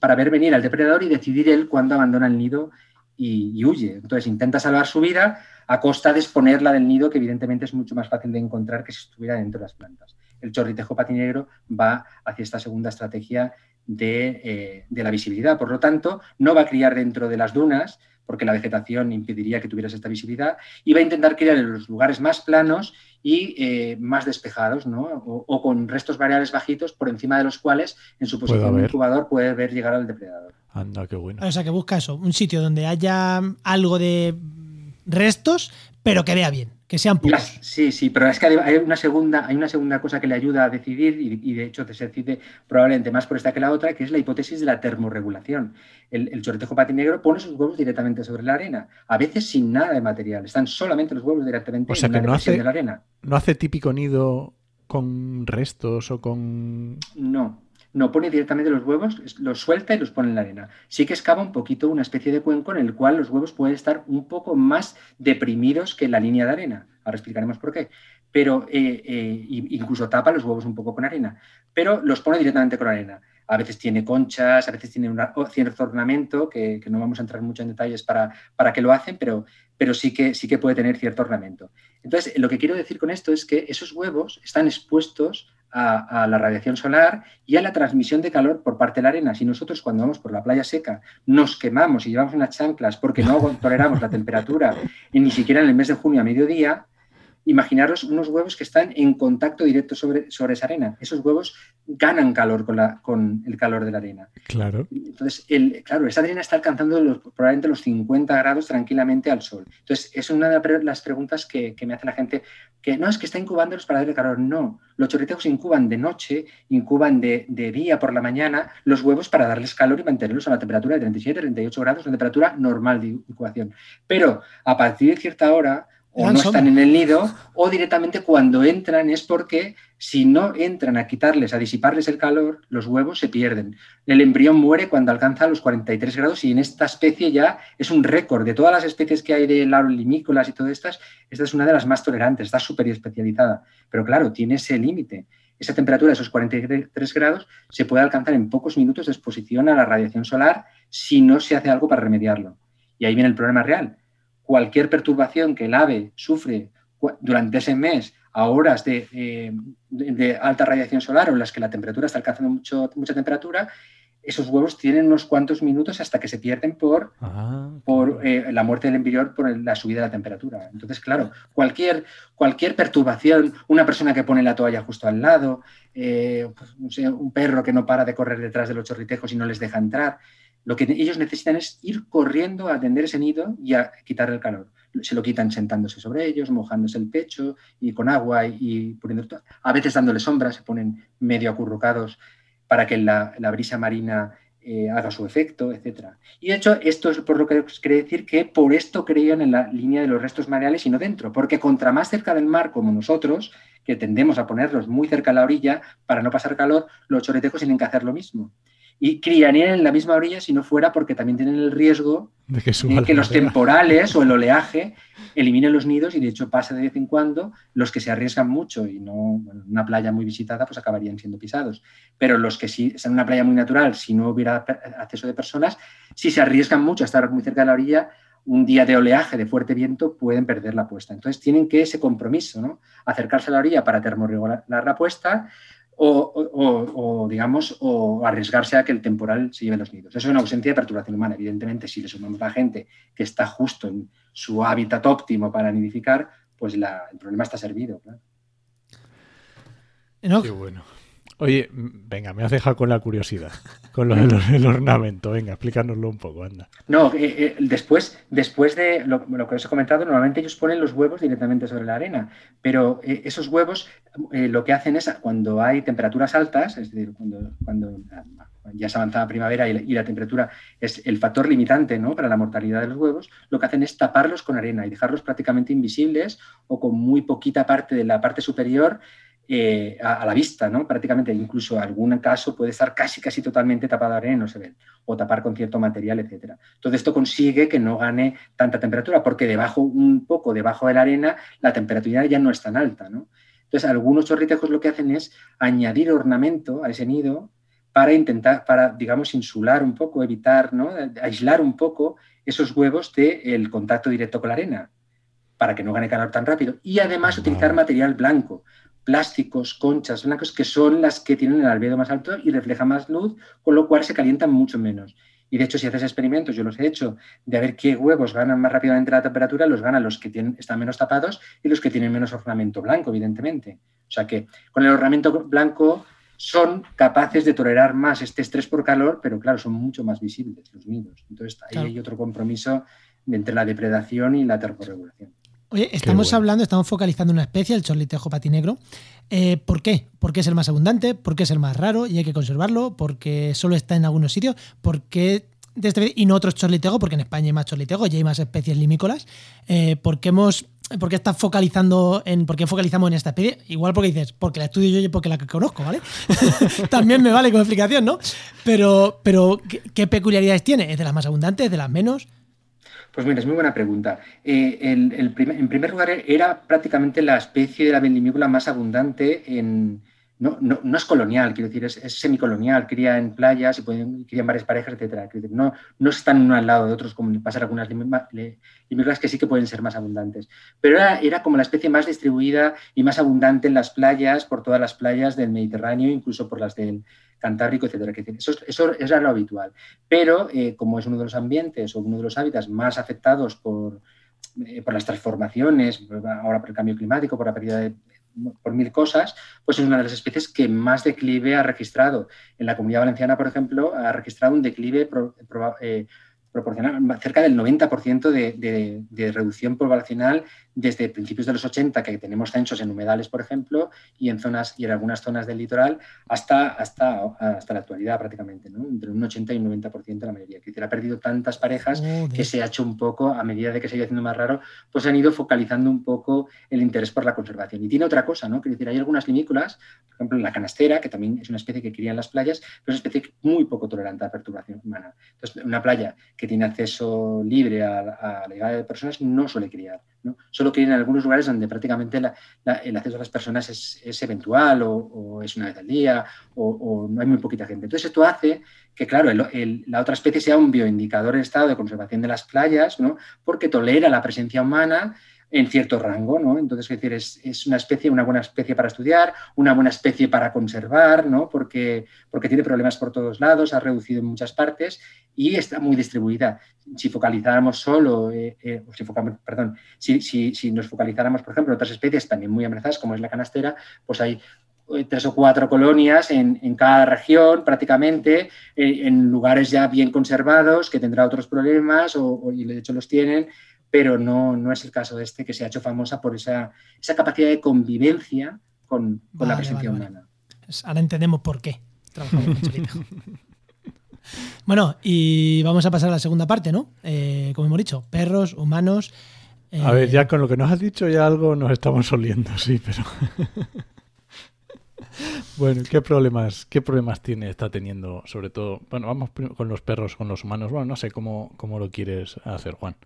para ver venir al depredador y decidir él cuándo abandona el nido y, y huye. Entonces intenta salvar su vida a costa de exponerla del nido, que evidentemente es mucho más fácil de encontrar que si estuviera dentro de las plantas. El chorritejo patinegro va hacia esta segunda estrategia eh, de, la visibilidad. Por lo tanto, no va a criar dentro de las dunas, porque la vegetación impediría que tuvieras esta visibilidad, y va a intentar criar en los lugares más planos y eh, más despejados, ¿no? O, con restos variables bajitos por encima de los cuales en su posición de incubador puede ver llegar al depredador. Anda, qué bueno. O sea, que busca eso, un sitio donde haya algo de restos, pero que vea bien, que sean pocos. Sí, sí, pero es que hay una segunda, hay una segunda cosa que le ayuda a decidir, y, de hecho se decide probablemente más por esta que la otra, que es la hipótesis de la termorregulación. El, el chorretejo patinegro pone sus huevos directamente sobre la arena, a veces sin nada de material, están solamente los huevos directamente en la no de la arena. No hace típico nido con restos o con. No, no pone directamente los huevos, los suelta y los pone en la arena. Sí que excava un poquito una especie de cuenco en el cual los huevos pueden estar un poco más deprimidos que la línea de arena. Ahora explicaremos por qué. Pero eh, eh, incluso tapa los huevos un poco con arena. Pero los pone directamente con arena. A veces tiene conchas, a veces tiene un cierto ornamento, que, no vamos a entrar mucho en detalles para, para qué lo hacen, pero, pero sí, que, sí que puede tener cierto ornamento. Entonces, lo que quiero decir con esto es que esos huevos están expuestos a, la radiación solar y a la transmisión de calor por parte de la arena. Si nosotros cuando vamos por la playa seca nos quemamos y llevamos unas chanclas porque no toleramos la temperatura y ni siquiera en el mes de junio a mediodía, imaginaros unos huevos que están en contacto directo sobre, sobre esa arena. Esos huevos ganan calor con, la, con el calor de la arena. Claro. Entonces, el, claro, esa arena está alcanzando probablemente los 50 grados tranquilamente al sol. Entonces, es una de las preguntas que, me hace la gente, que no es que está incubándolos para darle calor. No, los chorritejos incuban de noche, incuban de, de día por la mañana los huevos para darles calor y mantenerlos a la temperatura de 37, 38 grados, una temperatura normal de incubación. Pero a partir de cierta hora, o no están en el nido, o directamente cuando entran es porque si no entran a quitarles, a disiparles el calor, los huevos se pierden. El embrión muere cuando alcanza los 43 grados y en esta especie ya es un récord. De todas las especies que hay de limícolas y todas estas, esta es una de las más tolerantes, está súper especializada. Pero claro, tiene ese límite. Esa temperatura de esos 43 grados se puede alcanzar en pocos minutos de exposición a la radiación solar si no se hace algo para remediarlo. Y ahí viene el problema real cualquier perturbación que el ave sufre durante ese mes a horas de, alta radiación solar o en las que la temperatura está alcanzando mucho, mucha temperatura, esos huevos tienen unos cuantos minutos hasta que se pierden por, ah, por eh, la muerte del embrión, por la subida de la temperatura. Entonces, claro, cualquier, cualquier perturbación, una persona que pone la toalla justo al lado, eh, pues, un perro que no para de correr detrás de los chorritejos y no les deja entrar, lo que ellos necesitan es ir corriendo a atender ese nido y a quitar el calor. Se lo quitan sentándose sobre ellos, mojándose el pecho y con agua y, poniendo... A veces dándole sombra, se ponen medio acurrucados para que la, brisa marina eh, haga su efecto, etc. Y de hecho, esto es por lo que quiere decir que por esto creían en la línea de los restos mareales y no dentro, porque contra más cerca del mar como nosotros, que tendemos a ponerlos muy cerca a la orilla para no pasar calor, los choretejos tienen que hacer lo mismo y criarían en la misma orilla si no fuera porque también tienen el riesgo de que, los temporales o el oleaje eliminen los nidos y de hecho pasa de vez en cuando los que se arriesgan mucho y no una playa muy visitada pues acabarían siendo pisados pero los que sí están en una playa muy natural si no hubiera acceso de personas si se arriesgan mucho a estar muy cerca de la orilla un día de oleaje, de fuerte viento, pueden perder la puesta. Entonces tienen que ese compromiso, ¿no? Acercarse a la orilla para termorregular la puesta o, digamos, o arriesgarse a que el temporal se lleve los nidos. Eso es una ausencia de perturbación humana. Evidentemente, si le sumamos a la gente que está justo en su hábitat óptimo para nidificar, pues el problema está servido. Qué bueno. Oye, venga, me has dejado con la curiosidad, con lo del ornamento. Venga, explícanoslo un poco, anda. No, eh, eh, después, después de lo, que os he comentado, normalmente ellos ponen los huevos directamente sobre la arena, pero eh, esos huevos lo que hacen es, cuando hay temperaturas altas, es decir, cuando, cuando ya se avanzada primavera y la, temperatura es el factor limitante ¿no? para la mortalidad de los huevos, lo que hacen es taparlos con arena y dejarlos prácticamente invisibles o con muy poquita parte de la parte superior eh, a, la vista, ¿no? Prácticamente, incluso algún caso puede estar casi, casi totalmente tapado de arena, no se ve, o tapar con cierto material, etcétera. Todo esto consigue que no gane tanta temperatura, porque debajo, un poco debajo de la arena, la temperatura ya no es tan alta, ¿no? Entonces, algunos chorritejos lo que hacen es añadir ornamento a ese nido para intentar, para, digamos, insular un poco, evitar, ¿no? Aislar un poco esos huevos del contacto directo con la arena, para que no gane calor tan rápido. Y además utilizar material blanco, plásticos, conchas blancos, que son las que tienen el albedo más alto y reflejan más luz, con lo cual se calientan mucho menos. Y de hecho, si haces experimentos, yo los he hecho, de ver qué huevos ganan más rápidamente la temperatura, los ganan los que tienen, están menos tapados y los que tienen menos ornamento blanco, evidentemente. O sea que con el ornamento blanco son capaces de tolerar más este estrés por calor, pero claro, son mucho más visibles los nidos. Entonces ahí hay otro compromiso entre la depredación y la termorregulación. Oye, estamos hablando, estamos focalizando una especie, el chorlitejo patinegro. Eh, ¿Por qué? Porque es el más abundante, porque es el más raro y hay que conservarlo, porque solo está en algunos sitios, porque de este, y no otros chorlitejos, porque en España hay más chorlitejos y hay más especies limícolas. Eh, porque hemos ¿Por qué estás focalizando en. ¿Por qué focalizamos en esta especie? Igual porque dices, porque la estudio yo y porque la que conozco, ¿vale? También me vale como explicación, ¿no? Pero, pero ¿qué, peculiaridades tiene? ¿Es de las más abundantes? ¿Es de las menos? Pues mira, es muy buena pregunta. Eh, en primer lugar, era prácticamente la especie de la vendimícola más abundante en, no, no, es colonial, quiero decir, es, es, semicolonial, cría en playas y pueden, cría en varias parejas, etc. no, no están uno al lado de otros, como pasar algunas limícolas que sí que pueden ser más abundantes. Pero era, era, como la especie más distribuida y más abundante en las playas, por todas las playas del Mediterráneo, incluso por las del Cantábrico, etc. Eso, eso era lo habitual. Pero eh, como es uno de los ambientes o uno de los hábitats más afectados por, eh, por las transformaciones, ahora por el cambio climático, por la pérdida de por mil cosas, pues es una de las especies que más declive ha registrado. En la comunidad valenciana, por ejemplo, ha registrado un declive eh, proporcional, cerca del 90% de, de, reducción poblacional desde principios de los 80, que tenemos censos en humedales, por ejemplo, y en zonas y en algunas zonas del litoral, hasta, hasta, hasta la actualidad prácticamente, ¿no? entre un 80 y un 90% la mayoría. Que ha perdido tantas parejas que se ha hecho un poco, a medida de que se iba haciendo más raro, pues han ido focalizando un poco el interés por la conservación. Y tiene otra cosa, ¿no? Que decir, hay algunas limícolas, por ejemplo, la canastera, que también es una especie que cría en las playas, pero es una especie muy poco tolerante a la perturbación humana. Entonces, una playa que tiene acceso libre a, a la llegada de personas no suele criar. Solo que en algunos lugares donde prácticamente el acceso a las personas es, eventual o, es una vez al día o, no hay muy poquita gente. Entonces esto hace que, claro, la otra especie sea un bioindicador en estado de conservación de las playas, porque tolera la presencia humana en cierto rango, ¿no? Entonces, es decir, es, una especie, una buena especie para estudiar, una buena especie para conservar, ¿no? Porque, porque tiene problemas por todos lados, ha reducido en muchas partes y está muy distribuida. Si focalizáramos solo, eh, eh, si, perdón, si, si, nos focalizáramos, por ejemplo, en otras especies también muy amenazadas, como es la canastera, pues hay eh, tres o cuatro colonias en, en cada región prácticamente, en lugares ya bien conservados, que tendrá otros problemas o, y de hecho los tienen, pero no, no es el caso de este que se ha hecho famosa por esa, esa capacidad de convivencia con, con la presencia humana. Ahora entendemos por qué Bueno, y vamos a pasar a la segunda parte, ¿no? Eh, como hemos dicho, perros, humanos. A ver, ya con lo que nos has dicho ya algo nos estamos oliendo, sí, pero. bueno, ¿qué problemas, ¿qué problemas tiene, está teniendo, sobre todo? Bueno, vamos con los perros, con los humanos. Bueno, no sé cómo, cómo lo quieres hacer, Juan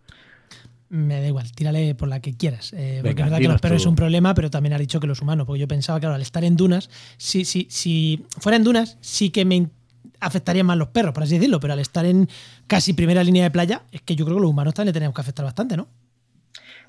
me da igual, tírale por la que quieras. Eh, porque es verdad que los perros es un problema, pero también ha dicho que los humanos, porque yo pensaba, claro, al estar en dunas, si, si, si fuera en dunas, sí que me afectarían más los perros, por así decirlo, pero al estar en casi primera línea de playa, es que yo creo que los humanos también le tenemos que afectar bastante, ¿no?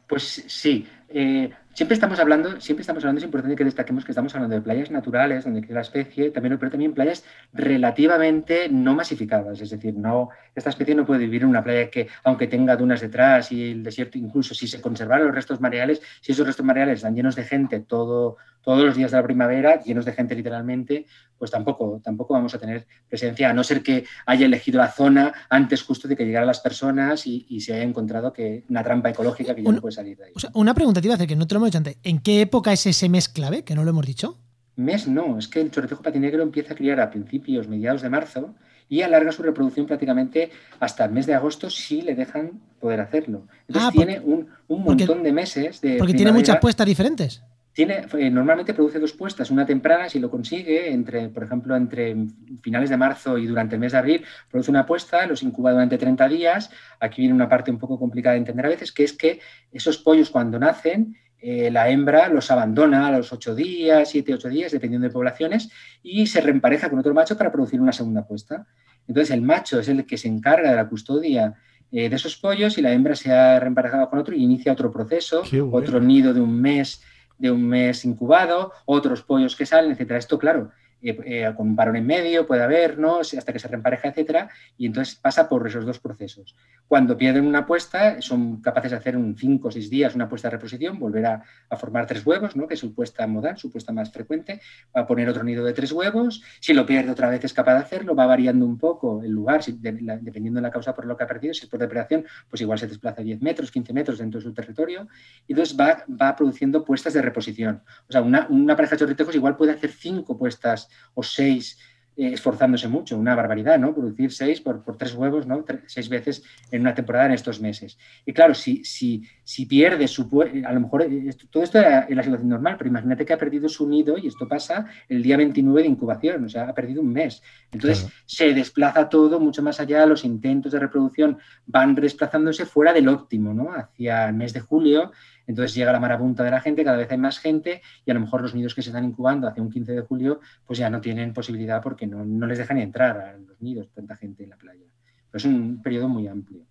Pues sí, eh, siempre estamos hablando, siempre estamos hablando, es importante que destaquemos que estamos hablando de playas naturales, donde queda la especie, también, pero también playas relativamente no masificadas. Es decir, no, esta especie no puede vivir en una playa que, aunque tenga dunas detrás y el desierto, incluso si se conservaran los restos mareales, si esos restos mareales están llenos de gente todo, todos los días de la primavera, llenos de gente literalmente, pues tampoco, tampoco vamos a tener presencia, a no ser que haya elegido la zona antes justo de que llegaran las personas y, se haya encontrado que una trampa ecológica que ya no puede salir de ahí. una pregunta te iba a hacer, que no te lo hemos dicho antes. ¿En qué época es ese mes clave, que no lo hemos dicho? Mes no, es que el chorretejo patinegro empieza a criar a principios, mediados de marzo y alarga su reproducción prácticamente hasta el mes de agosto si le dejan poder hacerlo. Entonces ah, tiene un, montón de meses de... Porque tiene muchas puestas diferentes. Tiene, eh, normalmente produce dos puestas, una temprana, si lo consigue, entre, por ejemplo, entre finales de marzo y durante el mes de abril, produce una puesta, los incuba durante 30 días. Aquí viene una parte un poco complicada de entender a veces, que es que esos pollos cuando nacen, eh, la hembra los abandona a los 8 días, 7, 8 días, dependiendo de poblaciones, y se reempareja con otro macho para producir una segunda puesta. Entonces el macho es el que se encarga de la custodia eh, de esos pollos y la hembra se ha reemparejado con otro y inicia otro proceso, otro nido de un mes de un mes incubado, otros pollos que salen, etcétera. Esto, claro, eh, eh, con un parón en medio puede haber, ¿no? Hasta que se reempareja, etcétera, y entonces pasa por esos dos procesos. Cuando pierden una puesta, son capaces de hacer en 5 o 6 días una puesta de reposición, volver a, formar tres huevos, ¿no? Que es su puesta modal, su puesta más frecuente, va a poner otro nido de tres huevos, si lo pierde otra vez es capaz de hacerlo, va variando un poco el lugar, dependiendo de la causa por lo que ha perdido, si es por depredación, pues igual se desplaza 10 metros, 15 metros dentro de su territorio, y entonces va, va produciendo puestas de reposición. O sea, una, una pareja de chorritejos igual puede hacer cinco puestas o seis eh, esforzándose mucho, una barbaridad, ¿no? Producir seis por, tres huevos, ¿no? seis veces en una temporada en estos meses. Y claro, si, si, si pierde su... A lo mejor eh, todo esto era en la situación normal, pero imagínate que ha perdido su nido y esto pasa el día 29 de incubación, o sea, ha perdido un mes. Entonces se desplaza todo mucho más allá, los intentos de reproducción van desplazándose fuera del óptimo, ¿no? Hacia el mes de julio entonces llega la marabunta de la gente, cada vez hay más gente y a lo mejor los nidos que se están incubando hacia un 15 de julio pues ya no tienen posibilidad porque no, les dejan entrar a los nidos tanta gente en la playa. Pero es un periodo muy amplio.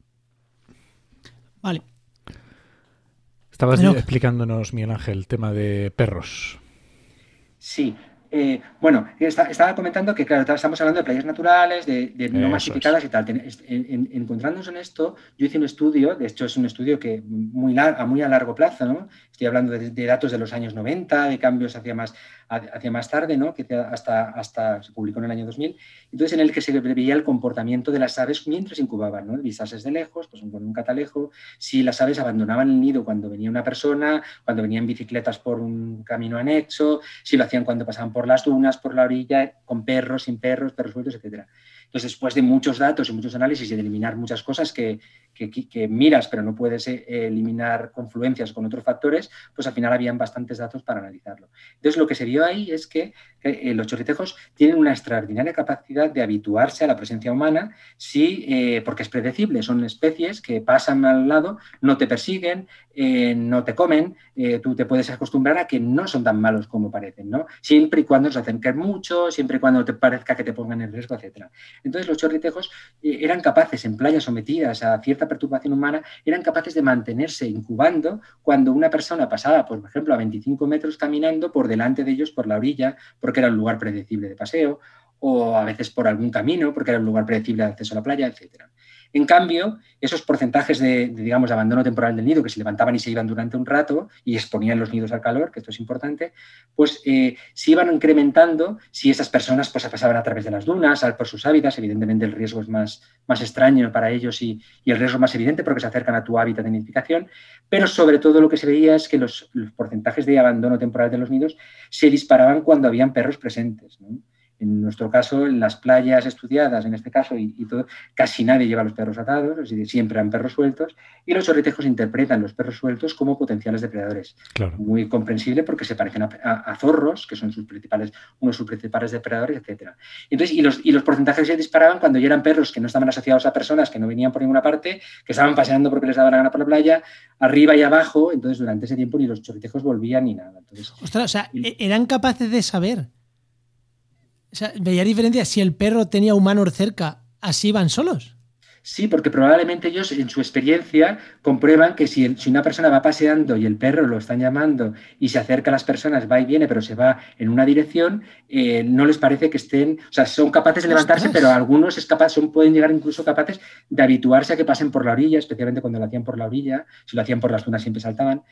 Vale. Estabas explicándonos, Miguel Ángel, el tema de perros. Sí, eh, bueno, estaba comentando que, claro, estamos hablando de playas naturales, de, no masificadas y tal. encontrándonos en esto, yo hice un estudio, de hecho es un estudio que muy a muy a largo plazo, ¿no? Estoy hablando de, datos de los años 90, de cambios hacia más, hacia más tarde, ¿no? que hasta, hasta se publicó en el año 2000, entonces en el que se veía el comportamiento de las aves mientras incubaban, ¿no? vistases de lejos, pues con un catalejo, si las aves abandonaban el nido cuando venía una persona, cuando venían bicicletas por un camino anexo, si lo hacían cuando pasaban por las dunas, por la orilla, con perros, sin perros, perros sueltos, etcétera. Entonces, después de muchos datos y muchos análisis y de eliminar muchas cosas que, miras, pero no puedes eh, eliminar confluencias con otros factores, pues al final habían bastantes datos para analizarlo. Entonces, lo que se vio ahí es que eh, los chorritejos tienen una extraordinaria capacidad de habituarse a la presencia humana, sí, eh, porque es predecible. Son especies que pasan al lado, no te persiguen, no te comen, tú te puedes acostumbrar a que no son tan malos como parecen, ¿no? Siempre y cuando se acerquen mucho, siempre y cuando te parezca que te pongan en riesgo, etcétera. Entonces los chorritejos eh, eran capaces, en playas sometidas a cierta perturbación humana, eran capaces de mantenerse incubando cuando una persona pasaba, por ejemplo, a 25 metros caminando por delante de ellos por la orilla, porque era un lugar predecible de paseo, o a veces por algún camino, porque era un lugar predecible de acceso a la playa, etcétera. En cambio, esos porcentajes de, digamos, de abandono temporal del nido que se levantaban y se iban durante un rato y exponían los nidos al calor, que esto es importante, pues eh, se iban incrementando si esas personas pues, pasaban a través de las dunas, por sus hábitats. Evidentemente, el riesgo es más, más extraño para ellos y, el riesgo más evidente porque se acercan a tu hábitat de nidificación. Pero sobre todo lo que se veía es que los, porcentajes de abandono temporal de los nidos se disparaban cuando habían perros presentes. En nuestro caso, en las playas estudiadas, en este caso, y, todo, casi nadie lleva los perros atados, es decir, siempre han perros sueltos, y los chorritejos interpretan los perros sueltos como potenciales depredadores. Muy comprensible porque se parecen a, zorros, que son sus principales, uno de sus principales depredadores, etc. Entonces, y, los, y los porcentajes se disparaban cuando ya eran perros que no estaban asociados a personas, que no venían por ninguna parte, que estaban paseando porque les daban la gana por la playa, arriba y abajo, entonces durante ese tiempo ni los chorritejos volvían ni nada. Entonces, Ostras, o sea, e-, eran capaces de saber o sea, veía diferencia si el perro tenía humanos cerca, así van solos. Sí, porque probablemente ellos en su experiencia comprueban que si, si, una persona va paseando y el perro lo están llamando y se acerca a las personas, va y viene, pero se va en una dirección, eh, no les parece que estén, o sea, son capaces de levantarse, pero algunos es capaz, son, pueden llegar incluso capaces de habituarse a que pasen por la orilla, especialmente cuando lo hacían por la orilla, si lo hacían por las zonas siempre saltaban.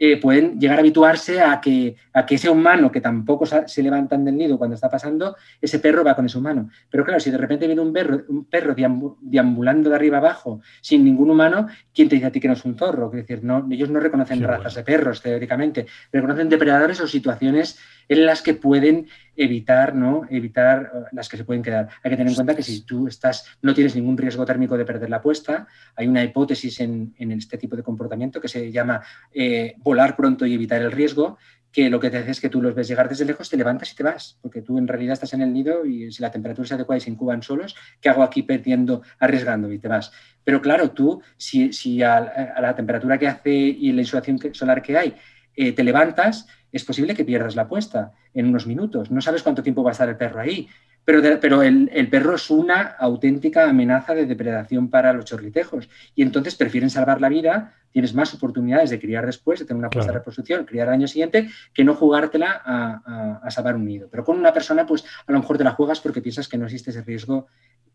Eh, pueden llegar a habituarse a que, a que ese humano que tampoco se levantan del nido cuando está pasando, ese perro va con ese humano. Pero claro, si de repente viene un perro, un perro deambulando de arriba abajo sin ningún humano, ¿quién te dice a ti que no es un zorro? Es decir, no, ellos no reconocen razas de perros, teóricamente, reconocen depredadores o situaciones en las que pueden evitar, ¿no? Evitar eh, las que se pueden quedar. Hay que tener en cuenta que si tú estás, no tienes ningún riesgo térmico de perder la puesta, hay una hipótesis en, este tipo de comportamiento que se llama eh, volar pronto y evitar el riesgo, que lo que te hace es que tú los ves llegar desde lejos, te levantas y te vas, porque tú en realidad estás en el nido y si la temperatura es adecuada y se incuban solos, ¿qué hago aquí perdiendo, arriesgando y te vas? Pero claro, tú, si, si a, la temperatura que hace y la insolación solar que hay, eh, te levantas, es posible que pierdas la apuesta en unos minutos. No sabes cuánto tiempo va a estar el perro ahí, pero, pero el, perro es una auténtica amenaza de depredación para los chorritejos y entonces prefieren salvar la vida, tienes más oportunidades de criar después, de tener una puesta de reproducción, criar al año siguiente, que no jugártela a, salvar un nido. Pero con una persona, pues a lo mejor te la juegas porque piensas que no existe ese riesgo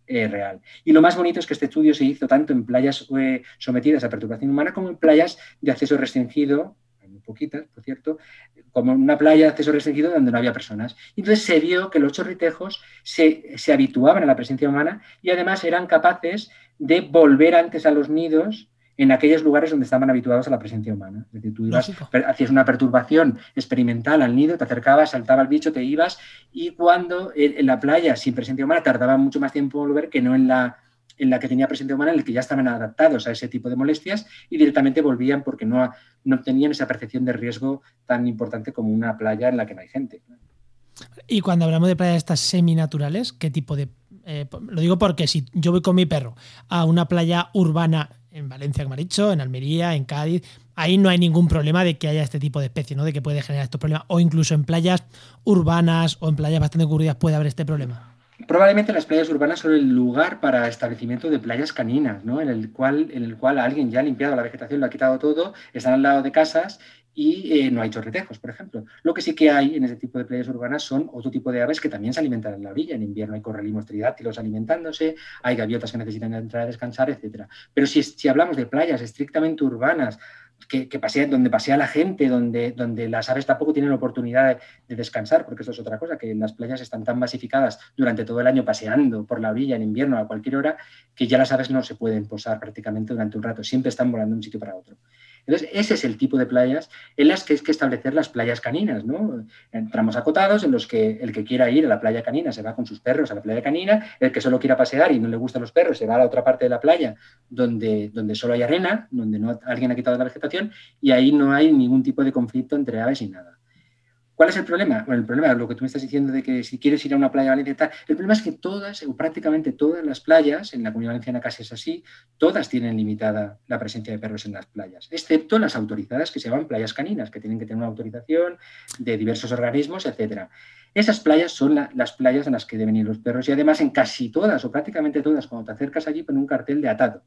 eh, real. Y lo más bonito es que este estudio se hizo tanto en playas eh, sometidas a perturbación humana como en playas de acceso restringido poquitas, por cierto, como una playa de acceso restringido donde no había personas. Entonces se vio que los chorritejos se, habituaban a la presencia humana y además eran capaces de volver antes a los nidos en aquellos lugares donde estaban habituados a la presencia humana. Es decir, tú hacías una perturbación experimental al nido, te acercabas, saltaba el bicho, te ibas, y cuando en la playa sin presencia humana tardaba mucho más tiempo en volver que no en la en la que tenía presencia humana, en el que ya estaban adaptados a ese tipo de molestias y directamente volvían porque no, no tenían esa percepción de riesgo tan importante como una playa en la que no hay gente. Y cuando hablamos de playas estas seminaturales, ¿qué tipo de...? Eh, lo digo porque si yo voy con mi perro a una playa urbana en Valencia, como ha dicho, en Almería, en Cádiz, ahí no hay ningún problema de que haya este tipo de especie, ¿no? De que puede generar estos problemas. O incluso en playas urbanas o en playas bastante ocurridas puede haber este problema. Probablemente las playas urbanas son el lugar para establecimiento de playas caninas, ¿no? en, el cual, en el cual alguien ya ha limpiado la vegetación, lo ha quitado todo, están al lado de casas y eh, no hay chorretejos, por ejemplo. Lo que sí que hay en ese tipo de playas urbanas son otro tipo de aves que también se alimentan en la orilla. En invierno hay correlimos tridáctilos alimentándose, hay gaviotas que necesitan entrar a descansar, etc. Pero si, si hablamos de playas estrictamente urbanas, que, donde pasea la gente, donde, donde las aves tampoco tienen oportunidad de, descansar, porque eso es otra cosa, que las playas están tan masificadas durante todo el año paseando por la orilla en invierno a cualquier hora, que ya las aves no se pueden posar prácticamente durante un rato, siempre están volando de un sitio para otro. Entonces, ese es el tipo de playas en las que hay que establecer las playas caninas, ¿no? Tramos acotados en los que el que quiera ir a la playa canina se va con sus perros a la playa canina, el que solo quiera pasear y no le gustan los perros se va a la otra parte de la playa donde, donde solo hay arena, donde no, alguien ha quitado la vegetación y ahí no hay ningún tipo de conflicto entre aves y nada. ¿Cuál es el problema? Bueno, el problema es lo que tú me estás diciendo de que si quieres ir a una playa valenciana, tal, el problema es que todas, o prácticamente todas las playas, en la comunidad valenciana casi es así, todas tienen limitada la presencia de perros en las playas, excepto las autorizadas que se llaman playas caninas, que tienen que tener una autorización de diversos organismos, etc. Esas playas son las playas en las que deben ir los perros y además en casi todas o prácticamente todas, cuando te acercas allí, ponen un cartel de atado.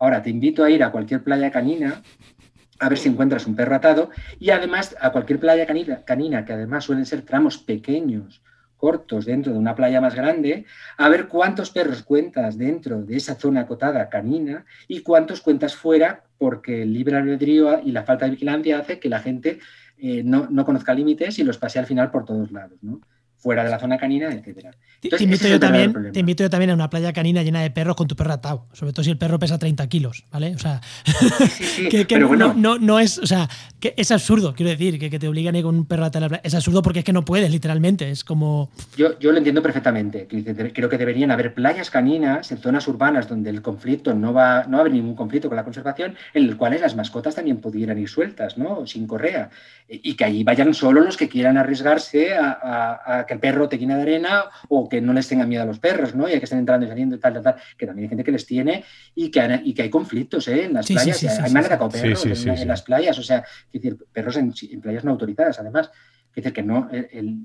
Ahora, te invito a ir a cualquier playa canina a ver si encuentras un perro atado y además a cualquier playa canina, que además suelen ser tramos pequeños, cortos dentro de una playa más grande, a ver cuántos perros cuentas dentro de esa zona acotada canina y cuántos cuentas fuera, porque el libre albedrío y la falta de vigilancia hace que la gente eh, no, no, conozca límites y los pase al final por todos lados. ¿no? Fuera de la zona canina, etcétera. te, invito yo también, te invito yo también a una playa canina llena de perros con tu perro atado, sobre todo si el perro pesa 30 kilos, ¿vale? O sea, que, no, no, es, o sea, que es absurdo, quiero decir, que, que te obligan a ir con un perro atado a la playa. Es absurdo porque es que no puedes, literalmente, es como... Yo, yo lo entiendo perfectamente, creo que deberían haber playas caninas en zonas urbanas donde el conflicto no va, no va a haber ningún conflicto con la conservación, en el cual las mascotas también pudieran ir sueltas, ¿no? Sin correa, y que allí vayan solo los que quieran arriesgarse a, a que el perro te llena de arena o que no les tenga miedo a los perros, ¿no? Y que estén entrando y saliendo y tal, tal, tal, que también hay gente que les tiene y que, hay, y que hay conflictos ¿eh? en las playas. hay mal perros en, las playas, o sea, decir, perros en, playas no autorizadas, además. decir, que no,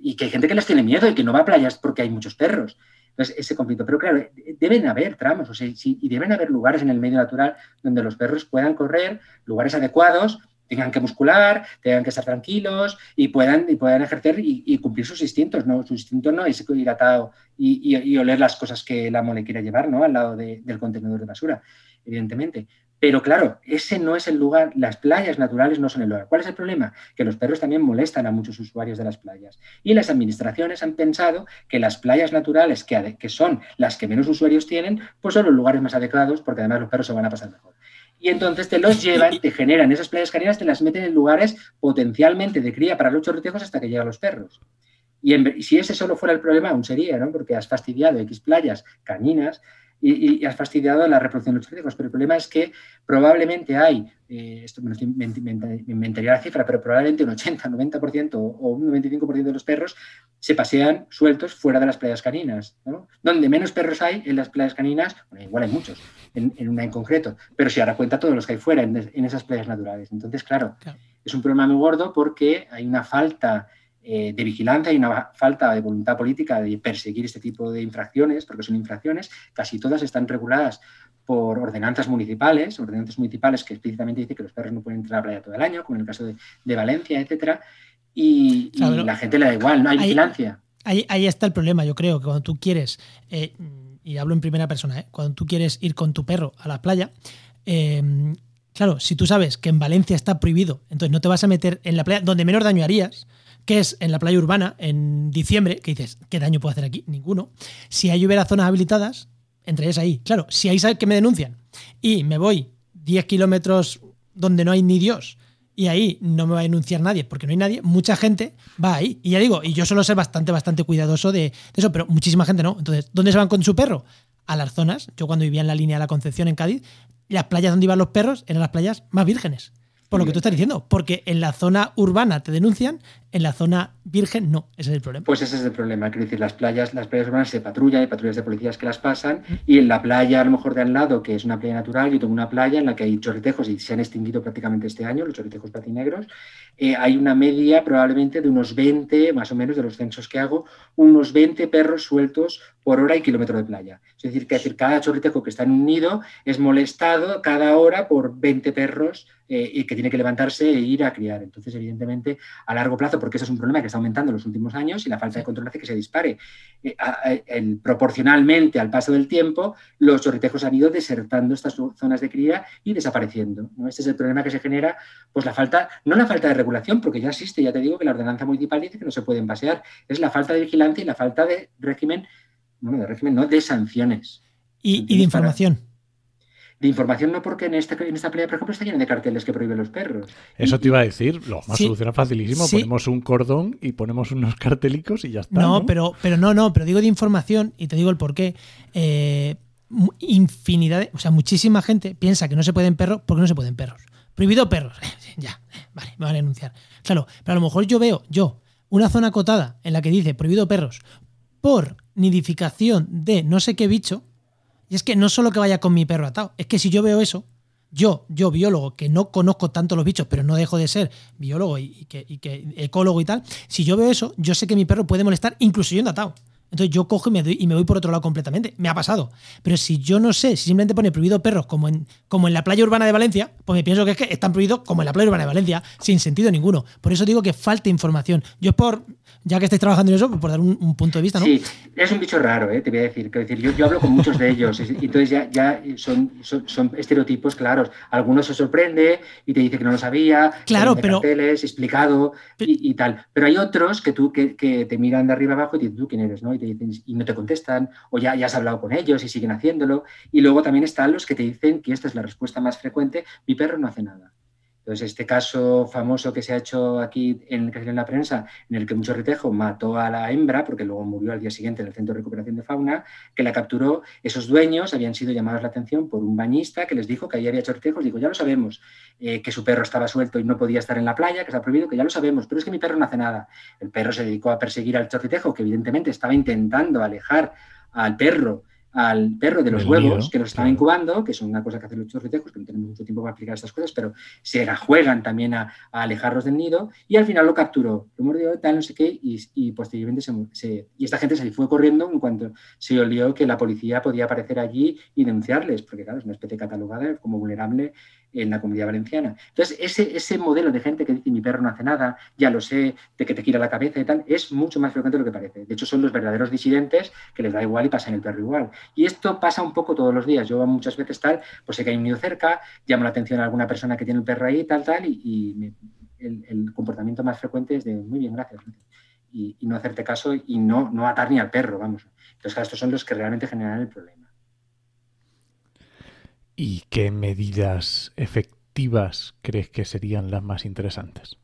y que hay gente que les tiene miedo y que no va a playas porque hay muchos perros. Entonces, ese conflicto. Pero claro, deben haber tramos, o sea, y deben haber lugares en el medio natural donde los perros puedan correr, lugares adecuados, tengan que muscular, tengan que estar tranquilos y puedan, y puedan ejercer y, cumplir sus instintos, ¿no? Su instinto no es ir atado y, y, oler las cosas que el amo le quiere llevar, ¿no? Al lado del contenedor de basura, evidentemente. Pero claro, ese no es el lugar, las playas naturales no son el lugar. ¿Cuál es el problema? Que los perros también molestan a muchos usuarios de las playas. Y las administraciones han pensado que las playas naturales, que, que son las que menos usuarios tienen, pues son los lugares más adecuados porque además los perros se van a pasar mejor. Y entonces te los llevan, te generan esas playas caninas, te las meten en lugares potencialmente de cría para los chorritejos hasta que llegan los perros. Y, y, si ese solo fuera el problema, aún sería, ¿no? Porque has fastidiado X playas caninas y, has fastidiado la reproducción de los críticos. Pero el problema es que probablemente hay, eh, esto me, inventaría la cifra, pero probablemente un 80, 90% o un 95% de los perros se pasean sueltos fuera de las playas caninas. Donde menos perros hay en las playas caninas, bueno, igual hay muchos, en, una en concreto, pero si ahora cuenta todos los que hay fuera en, en esas playas naturales. Entonces, claro, es un problema muy gordo porque hay una falta eh, de vigilancia y una falta de voluntad política de perseguir este tipo de infracciones, porque son infracciones, casi todas están reguladas por ordenanzas municipales, ordenanzas municipales que explícitamente dicen que los perros no pueden entrar a la playa todo el año, como en el caso de, Valencia, etcétera, y, la gente le da igual, no hay vigilancia. Ahí, ahí, está el problema, yo creo, que cuando tú quieres, eh, y hablo en primera persona, eh, cuando tú quieres ir con tu perro a la playa, claro, si tú sabes que en Valencia está prohibido, entonces no te vas a meter en la playa donde menos daño harías, que es en la playa urbana, en diciembre, que dices, ¿qué daño puedo hacer aquí? Ninguno. Si hay hubiera zonas habilitadas, entrarías ahí. Claro, si hay que me denuncian y me voy 10 kilómetros donde no hay ni Dios y ahí no me va a denunciar nadie porque no hay nadie, mucha gente va ahí. Y ya digo, y yo suelo ser bastante, bastante cuidadoso de, eso, pero muchísima gente no. Entonces, ¿dónde se van con su perro? A las zonas. Yo cuando vivía en la línea de la Concepción en Cádiz, las playas donde iban los perros eran las playas más vírgenes. Por lo que tú estás diciendo, porque en la zona urbana te denuncian, en la zona virgen no, ese es el problema. Pues ese es el problema, quiero decir, las playas, las playas urbanas se patrullan, hay patrullas de policías que las pasan, y en la playa a lo mejor de al lado, que es una playa natural, yo tengo una playa en la que hay chorritejos y se han extinguido prácticamente este año, los chorritejos patinegros, eh, hay una media probablemente de unos 20, más o menos de los censos que hago, unos 20 perros sueltos por hora y kilómetro de playa. Es decir, que decir, cada chorritejo que está en un nido es molestado cada hora por 20 perros eh, y que tiene que levantarse e ir a criar. Entonces, evidentemente, a largo plazo, porque eso es un problema que está aumentando en los últimos años y la falta de control hace que se dispare. Eh, proporcionalmente al paso del tiempo, los chorritejos han ido desertando estas zonas de cría y desapareciendo. Este es el problema que se genera, pues la falta, no la falta de regulación, porque ya existe, ya te digo que la ordenanza municipal dice que no se pueden pasear, es la falta de vigilancia y la falta de régimen, bueno, de régimen, no, de sanciones. Y, de información de información, no porque en esta, en esta playa, por ejemplo, está llena de carteles que prohíben los perros. Eso te iba a decir, lo más soluciona facilísimo, ponemos un cordón y ponemos unos cartelicos y ya está. No, Pero, pero no, no, pero digo de información y te digo el por qué. Eh, infinidad, o sea, muchísima gente piensa que no se pueden perros porque no se pueden perros. Prohibido perros. ya, vale, me van a denunciar. Claro, pero a lo mejor yo veo, yo, una zona acotada en la que dice prohibido perros por nidificación de no sé qué bicho, y es que no solo que vaya con mi perro atado, es que si yo veo eso, yo, yo biólogo, que no conozco tanto los bichos, pero no dejo de ser biólogo y, que, ecólogo y tal, si yo veo eso, yo sé que mi perro puede molestar incluso yendo atado. Entonces yo cojo y me, doy, y me voy por otro lado completamente. Me ha pasado. Pero si yo no sé, si simplemente pone prohibido perros como en, como en la playa urbana de Valencia, pues me pienso que es que están prohibidos como en la playa urbana de Valencia, sin sentido ninguno. Por eso digo que falta información. Yo es por, ya que estáis trabajando en eso, por dar un, punto de vista, ¿no? Sí, es un bicho raro, ¿eh? te voy a decir. decir yo, yo, hablo con muchos de ellos, y entonces ya, ya son, son, estereotipos claros. Algunos se sorprende y te dice que no lo sabía, claro, pero explicado y, tal. Pero hay otros que tú que, que, te miran de arriba abajo y te dicen, ¿tú quién eres? ¿no? Y, te dicen, y no te contestan, o ya, ya has hablado con ellos y siguen haciéndolo. Y luego también están los que te dicen que esta es la respuesta más frecuente, mi perro no hace nada. Entonces, este caso famoso que se ha hecho aquí en, en la prensa, en el que un chorritejo mató a la hembra, porque luego murió al día siguiente en el Centro de Recuperación de Fauna, que la capturó, esos dueños habían sido llamados la atención por un bañista que les dijo que allí había chorritejos. Digo, ya lo sabemos, eh, que su perro estaba suelto y no podía estar en la playa, que está prohibido, que ya lo sabemos, pero es que mi perro no hace nada. El perro se dedicó a perseguir al chorritejo, que evidentemente estaba intentando alejar al perro al perro de los huevos que los están claro. incubando, que son una cosa que hacen los chorritejos, que no tenemos mucho tiempo para explicar estas cosas, pero se la juegan también a, a alejarlos del nido y al final lo capturó, lo mordió, tal, no sé qué, y, y posteriormente se, se- y esta gente se fue corriendo en cuanto se olió que la policía podía aparecer allí y denunciarles, porque claro, es una especie catalogada como vulnerable en la comunidad valenciana. Entonces, ese, ese modelo de gente que dice mi perro no hace nada, ya lo sé, de que te gira la cabeza y tal, es mucho más frecuente de lo que parece. De hecho, son los verdaderos disidentes que les da igual y pasan el perro igual. Y esto pasa un poco todos los días. Yo muchas veces tal, pues sé que hay un nido cerca, llamo la atención a alguna persona que tiene el perro ahí, tal, tal, y, el, comportamiento más frecuente es de muy bien, gracias. gracias", Y, no hacerte caso y no, no atar ni al perro, vamos. Entonces, estos son los que realmente generan el problema. ¿Y qué medidas efectivas crees que serían las más interesantes?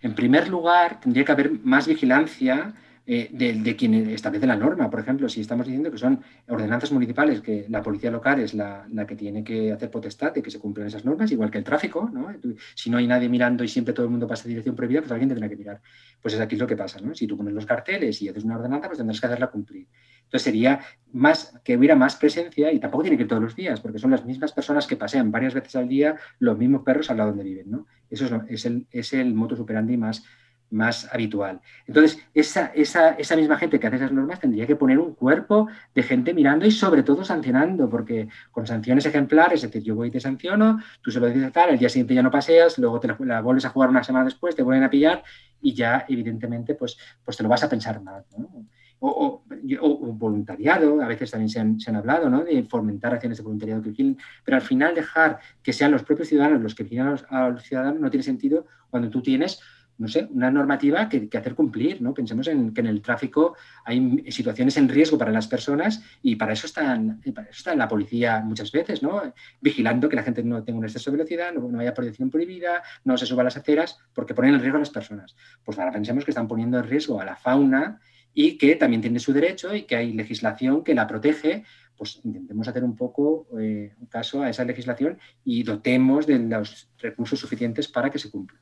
En primer lugar, tendría que haber más vigilancia eh, de, de quien establece la norma. Por ejemplo, si estamos diciendo que son ordenanzas municipales, que la policía local es la, que tiene que hacer potestad de que se cumplan esas normas, igual que el tráfico, ¿no? Si no hay nadie mirando y siempre todo el mundo pasa en dirección prohibida, pues alguien tendrá que mirar. Pues es aquí lo que pasa, ¿no? Si tú pones los carteles y haces una ordenanza, pues tendrás que hacerla cumplir. Entonces sería más que hubiera más presencia y tampoco tiene que ir todos los días, porque son las mismas personas que pasean varias veces al día los mismos perros al lado donde viven, ¿no? Eso es, es el, es el modus operandi más, más habitual. Entonces, esa, esa, esa misma gente que hace esas normas tendría que poner un cuerpo de gente mirando y sobre todo sancionando, porque con sanciones ejemplares, es decir, yo voy y te sanciono, tú se lo dices tal, el día siguiente ya no paseas, luego te la, vuelves a jugar una semana después, te vuelven a pillar y ya evidentemente pues, pues te lo vas a pensar más. O, voluntariado, a veces también se han, hablado de fomentar acciones de voluntariado que vigilen, pero al final dejar que sean los propios ciudadanos los que vigilan a a los ciudadanos no tiene sentido cuando tú tienes no sé, una normativa que, que hacer cumplir, ¿no? Pensemos en que en el tráfico hay situaciones en riesgo para las personas y para eso están, para eso está la policía muchas veces, ¿no? Vigilando que la gente no tenga un exceso de velocidad, no, no haya proyección prohibida, no se suba a las aceras, porque ponen en riesgo a las personas. Pues ahora pensemos que están poniendo en riesgo a la fauna y que también tiene su derecho y que hay legislación que la protege, pues intentemos hacer un poco eh, caso a esa legislación y dotemos de los recursos suficientes para que se cumpla.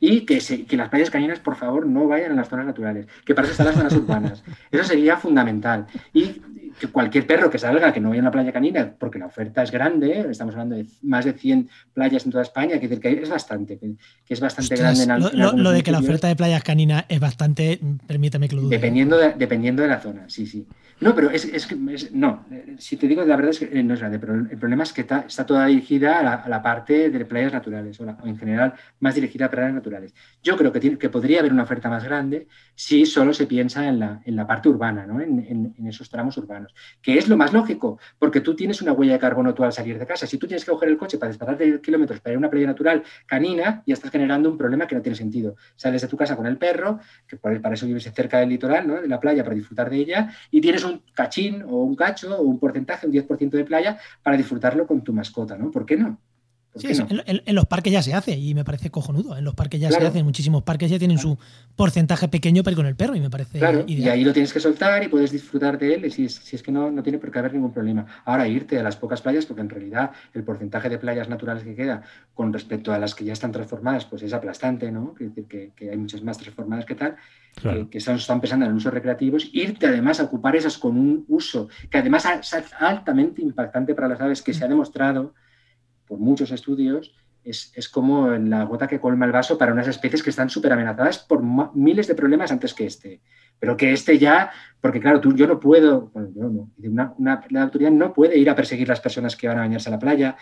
Y que, se, que, las playas caninas, por favor, no vayan a las zonas naturales, que para eso están las zonas urbanas. Eso sería fundamental. Y que cualquier perro que salga, que no vaya a una playa canina, porque la oferta es grande, estamos hablando de más de 100 playas en toda España, que, que es bastante, que, es bastante Ostras, grande. En, lo, en lo de que la oferta de playas caninas es bastante, permítame que lo dude. Dependiendo de, dependiendo de la zona, sí, sí. No, pero es, es, no, si te digo la verdad es que no es grande, pero el problema es que está, toda dirigida a la, parte de playas naturales, o, en general más dirigida a playas naturales. Yo creo que, tiene, que podría haber una oferta más grande si solo se piensa en la, en la parte urbana, ¿no? en, esos tramos urbanos, que es lo más lógico, porque tú tienes una huella de carbono tú al salir de casa. Si tú tienes que coger el coche para desplazarte kilómetros para ir a una playa natural canina, ya estás generando un problema que no tiene sentido. Sales de tu casa con el perro, que para eso vives cerca del litoral, ¿no? de la playa, para disfrutar de ella, y tienes un cachín o un cacho o un porcentaje, un 10% de playa, para disfrutarlo con tu mascota, ¿no? ¿Por qué no? Sí, no? en, los parques ya se hace y me parece cojonudo. En los parques ya claro. se hace, en muchísimos parques ya tienen claro. su porcentaje pequeño para ir con el perro y me parece claro, ideal. Y ahí lo tienes que soltar y puedes disfrutar de él si es, si es que no, no tiene por qué haber ningún problema. Ahora irte a las pocas playas, porque en realidad el porcentaje de playas naturales que queda con respecto a las que ya están transformadas, pues es aplastante, ¿no? Es decir, que, que hay muchas más transformadas que tal, que, que están, están pensando en usos recreativos, irte además a ocupar esas con un uso que además es altamente impactante para las aves, que se ha demostrado por muchos estudios, es, es, como la gota que colma el vaso para unas especies que están súper amenazadas por miles de problemas antes que este. Pero que este ya, porque claro, tú, yo no puedo, bueno, yo no, la autoridad no puede ir a perseguir las personas que van a bañarse a la playa,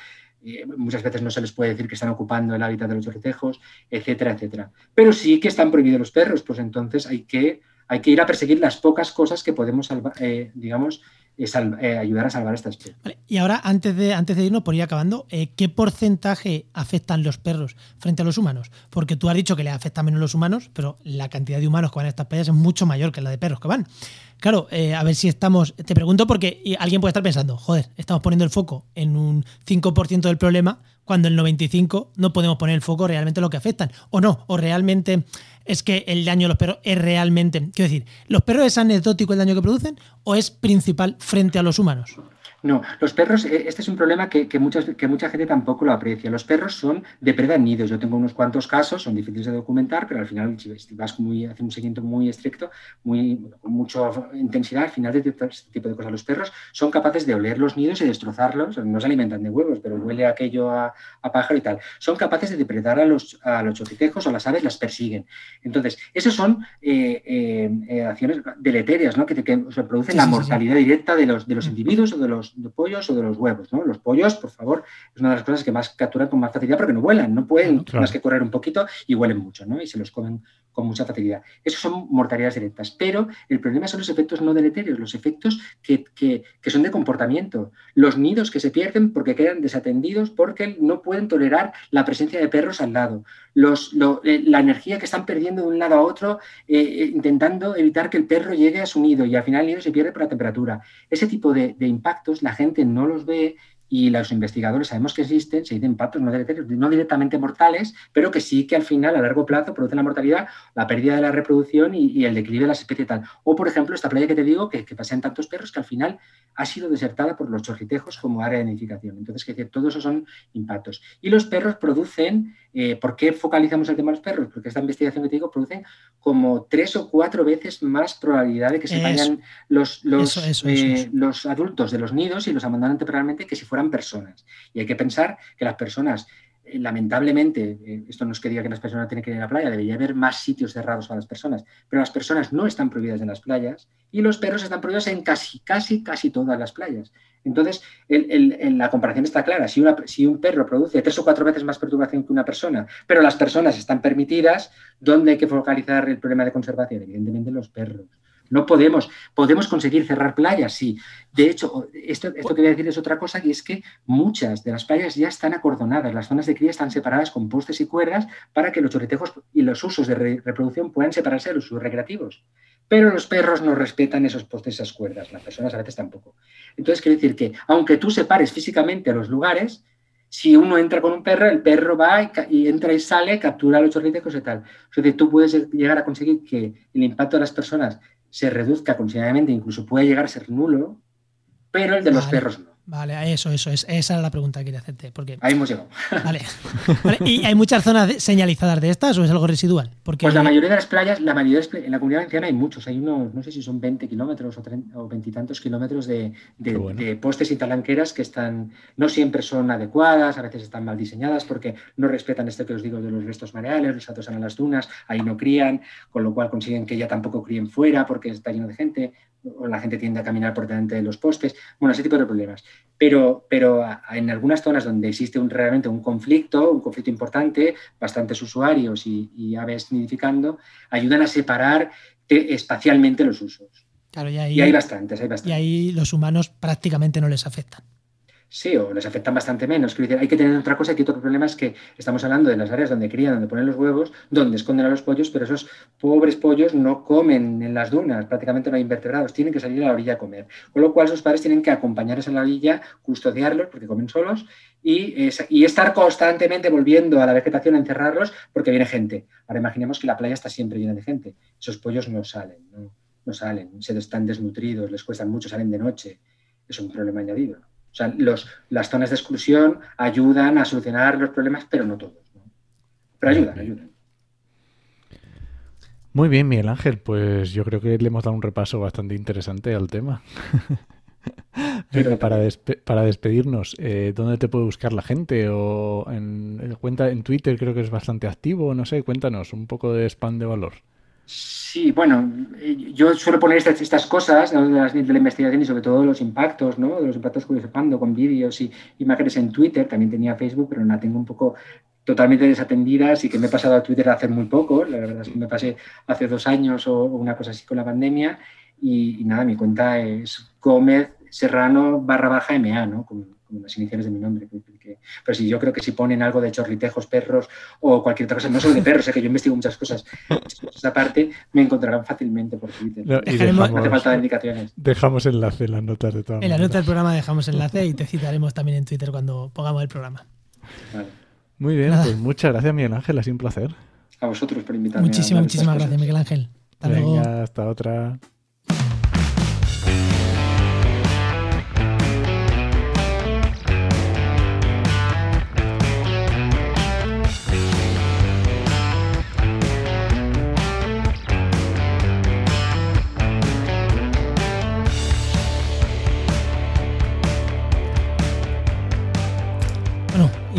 eh, muchas veces no se les puede decir que están ocupando el hábitat de los chorritejos, etcétera, etcétera. Pero sí que están prohibidos los perros, pues entonces hay que, hay que ir a perseguir las pocas cosas que podemos, salvar, eh, digamos, eh, ayudar a salvar esta especie. Y ahora, antes de, antes de irnos, por ir acabando, eh, ¿qué porcentaje afectan los perros frente a los humanos? Porque tú has dicho que les afecta menos los humanos, pero la cantidad de humanos que van a estas playas es mucho mayor que la de perros que van. Claro, eh, a ver si estamos. Te pregunto porque alguien puede estar pensando, joder, estamos poniendo el foco en un 5% del problema, cuando el 95% no podemos poner el foco realmente en lo que afectan. O no, o realmente es que el daño a los perros es realmente. Quiero decir, ¿los perros es anecdótico el daño que producen o es principal frente a los humanos? No, los perros, eh, este es un problema que, que, muchas, que mucha gente tampoco lo aprecia. Los perros son depredan nidos. Yo tengo unos cuantos casos, son difíciles de documentar, pero al final, si vas muy, hace un seguimiento muy estricto, muy, con mucha intensidad, al final de este tipo de cosas. Los perros son capaces de oler los nidos y destrozarlos. No se alimentan de huevos, pero huele aquello a, a pájaro y tal. Son capaces de depredar a los, a los chorritejos o las aves, las persiguen. Entonces, esas son eh, eh, eh acciones deleterias, ¿no? que, que producen sí, la mortalidad sí, directa de los, de los individuos o de los de pollos o de los huevos. ¿no? Los pollos, por favor, es una de las cosas que más capturan con más facilidad porque no vuelan, no pueden claro. más que correr un poquito y huelen mucho, ¿no? Y se los comen con mucha facilidad. Esos son mortalidades directas, pero el problema son los efectos no deleterios, los efectos que, que, que, son de comportamiento, los nidos que se pierden porque quedan desatendidos, porque no pueden tolerar la presencia de perros al lado, los, lo, eh, la energía que están perdiendo de un lado a otro eh, eh, intentando evitar que el perro llegue a su nido y al final el nido se pierde por la temperatura. Ese tipo de, de impactos la gente no los ve y los investigadores sabemos que existen, se dicen impactos no, no directamente mortales, pero que sí que al final, a largo plazo, producen la mortalidad, la pérdida de la reproducción y, y el declive de las especies tal. O, por ejemplo, esta playa que te digo, que, que pasean tantos perros que al final ha sido desertada por los chorritejos como área de nidificación. Entonces, que decir, todos esos son impactos. Y los perros producen, eh, ¿por qué focalizamos el tema de los perros? Porque esta investigación que te digo producen como tres o cuatro veces más probabilidad de que se vayan los, los, eso, eso, eh, eso, los adultos de los nidos y los abandonan temporalmente que si fueran personas. Y hay que pensar que las personas eh, lamentablemente, esto no es que diga que las personas tienen que ir a la playa, debería haber más sitios cerrados para las personas, pero las personas no están prohibidas en las playas y los perros están prohibidos en casi, casi, casi todas las playas. Entonces, el, la comparación está clara. Si, una, si, un perro produce tres o cuatro veces más perturbación que una persona, pero las personas están permitidas, ¿dónde hay que focalizar el problema de conservación? Evidentemente, los perros. No podemos, podemos conseguir cerrar playas, sí. De hecho, esto, esto que voy a decir es otra cosa, que es que muchas de las playas ya están acordonadas, las zonas de cría están separadas con postes y cuerdas para que los chorritejos y los usos de re reproducción puedan separarse de los usos recreativos. Pero los perros no respetan esos postes, esas cuerdas, las personas a veces tampoco. Entonces, quiere decir que, aunque tú separes físicamente los lugares, si uno entra con un perro, el perro va y, y entra y sale, captura los chorritejos y tal. Es decir, tú puedes llegar a conseguir que el impacto de las personas se reduzca considerablemente, incluso puede llegar a ser nulo, pero el de los perros no. Vale, eso, eso, es, esa era la pregunta que quería hacerte. Porque, Ahí hemos llegado. Vale. vale. ¿Y hay muchas zonas señalizadas de estas o es algo residual? Porque... Pues la mayoría de las playas, la mayoría de, en la comunidad valenciana hay muchos, hay unos, no sé si son 20 kilómetros o veintitantos kilómetros de, de, bueno. de, postes y talanqueras que están, no siempre son adecuadas, a veces están mal diseñadas porque no respetan esto que os digo de los restos mareales, los atosan a las dunas, ahí no crían, con lo cual consiguen que ya tampoco críen fuera porque está lleno de gente, o la gente tiende a caminar por delante de los postes, bueno, ese tipo de problemas. Pero, pero en algunas zonas donde existe un, realmente un conflicto, un conflicto importante, bastantes usuarios y, y aves nidificando, ayudan a separar espacialmente los usos. Claro, y, ahí, y hay bastantes, hay bastantes. Y ahí los humanos prácticamente no les afectan. Sí, o les afectan bastante menos. Quiero decir, hay que tener otra cosa que otro problema es que estamos hablando de las áreas donde crían, donde ponen los huevos, donde esconden a los pollos, pero esos pobres pollos no comen en las dunas, prácticamente no hay invertebrados, tienen que salir a la orilla a comer. Con lo cual sus padres tienen que acompañarles a la orilla, custodiarlos, porque comen solos, y, y estar constantemente volviendo a la vegetación a encerrarlos, porque viene gente. Ahora imaginemos que la playa está siempre llena de gente. Esos pollos no salen, no, no salen, se están desnutridos, les cuestan mucho, salen de noche. Es un problema añadido. O sea, los, las zonas de exclusión ayudan a solucionar los problemas, pero no todos. ¿no? Pero ayudan, ayudan. Muy bien, Miguel Ángel, pues yo creo que le hemos dado un repaso bastante interesante al tema. Pero para, despe para despedirnos, eh, ¿dónde te puede buscar la gente? O en, cuenta en Twitter creo que es bastante activo, no sé, cuéntanos un poco de spam de valor. Sí, bueno, yo suelo poner estas, estas cosas de, la, de, la, investigación y sobre todo los impactos, ¿no? De los impactos sepando con vídeos y imágenes en Twitter, también tenía Facebook, pero la tengo un poco totalmente desatendida, así que me he pasado a Twitter hace muy poco, la verdad es que me pasé hace dos años o una cosa así con la pandemia y, y nada, mi cuenta es Gómez Serrano barra baja MA, ¿no? Las iniciales de mi nombre. Que, pero sí, yo creo que si ponen algo de chorritejos, perros o cualquier otra cosa, no solo de perros, sé que yo investigo muchas cosas, esa parte me encontrarán fácilmente por Twitter. No, dejamos, no hace falta de indicaciones. Dejamos enlace en las notas de todas En las notas del programa dejamos enlace y te citaremos también en Twitter cuando pongamos el programa. Vale. Muy bien, Nada. pues muchas gracias Miguel Ángel, ha sido un placer. A vosotros por invitarme. Muchísimas, muchísimas gracias Miguel Ángel. Hasta Venga, luego. hasta otra.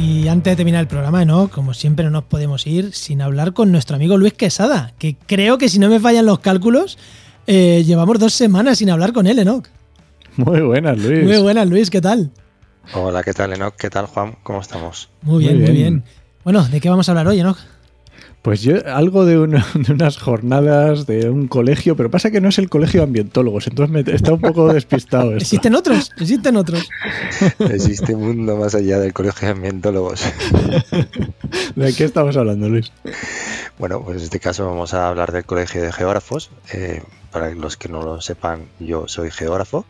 Y antes de terminar el programa, ¿no? Como siempre no nos podemos ir sin hablar con nuestro amigo Luis Quesada, que creo que si no me fallan los cálculos, eh, llevamos dos semanas sin hablar con él, Enoch. Muy buenas, Luis. Muy buenas, Luis, ¿qué tal? Hola, ¿qué tal, Enoch? ¿Qué tal, Juan? ¿Cómo estamos? Muy bien, muy bien. Bueno, ¿de qué vamos a hablar hoy, Enoch? Pues yo, algo de, unas jornadas de un colegio, pero pasa que no es el colegio de ambientólogos, entonces me está un poco despistado. Esto. ¿Existen otros? ¿Existen otros? Existe un mundo más allá del colegio de ambientólogos. ¿De qué estamos hablando, Luis? Bueno, pues en este caso vamos a hablar del colegio de geógrafos. Eh, para los que no lo sepan, yo soy geógrafo.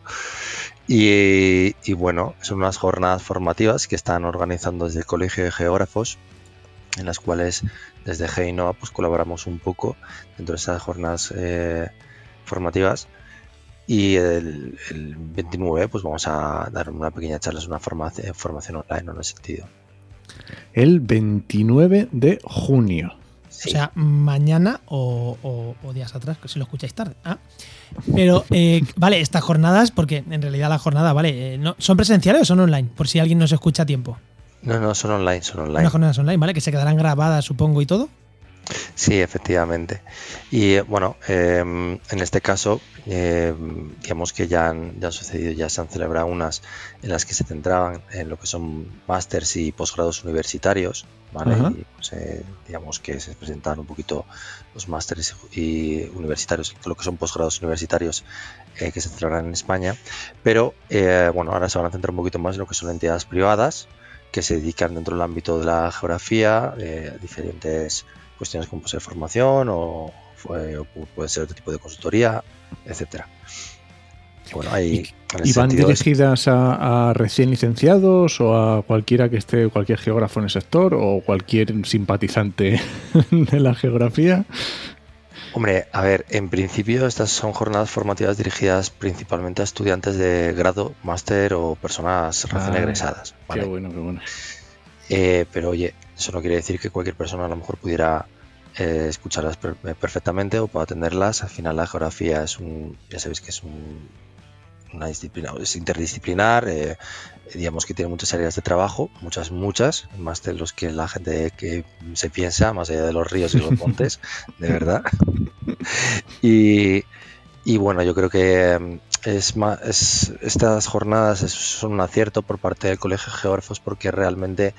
Y, y, bueno, son unas jornadas formativas que están organizando desde el Colegio de Geógrafos, en las cuales desde GEINOA pues colaboramos un poco dentro de esas jornadas eh, formativas y el, 29 pues vamos a dar una pequeña charla, es una formación, formación online en ese sentido. El 29 de junio. O sea, mañana o, días atrás, si lo escucháis tarde. ¿ah? Pero, eh, vale, estas jornadas, porque en realidad la jornada, vale, eh, no, ¿son presenciales o son online? Por si alguien nos escucha a tiempo. No, no, son online, son online. Unas jornadas online, ¿vale? Que se quedarán grabadas, supongo, y todo. Sí, efectivamente. Y bueno, em, en este caso, em, digamos que ya han, ya sucedido, ya se han celebrado unas en las que se centraban en lo que son másters y posgrados universitarios, ¿vale? Y, pues, eh, digamos que se presentaron un poquito los másters y universitarios, lo que son posgrados universitarios eh, que se celebrarán en España. Pero eh, bueno, ahora se van a centrar un poquito más en lo que son entidades privadas que se dedican dentro del ámbito de la geografía a diferentes cuestiones como puede ser formación o, puede ser otro tipo de consultoría, etcétera. Bueno, ¿Y, van dirigidas a, recién licenciados o a cualquiera que esté, cualquier geógrafo en el sector o cualquier simpatizante de la geografía? Hombre, a ver, en principio estas son jornadas formativas dirigidas principalmente a estudiantes de grado, máster o personas recién ah, egresadas. Qué bueno, qué bueno. Eh, pero oye, eso no quiere decir que cualquier persona a lo mejor pudiera eh, escucharlas eh, perfectamente o pueda atenderlas. Al final la geografía es un, ya sabéis que es un, una disciplina, es interdisciplinar, digamos que tiene muchas áreas de trabajo, muchas, muchas, más de los que la gente que se piensa, más allá de los ríos y los montes, de verdad. Y, y bueno, yo creo que mm, es, más, es estas jornadas son un acierto por parte del Colegio de Geógrafos porque realmente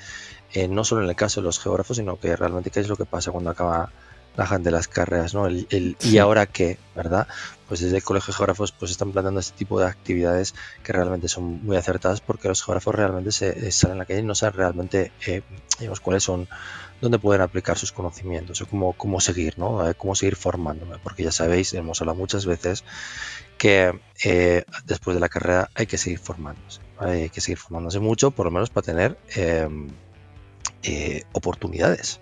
eh, no solo en el caso de los geógrafos, sino que realmente qué es lo que pasa cuando acaba la gente de las carreras, ¿no? El, ¿Y ahora qué? ¿Verdad? Pues desde el Colegio de Geógrafos pues están planteando este tipo de actividades que realmente son muy acertadas porque los geógrafos realmente se, eh, salen a la calle y no saben realmente eh, digamos, cuáles son, dónde pueden aplicar sus conocimientos o cómo, cómo seguir, ¿no? cómo seguir formándome, porque ya sabéis, hemos hablado muchas veces que después de la carrera hay que seguir formándose, hay que seguir formándose mucho, por lo menos para tener eh, oportunidades.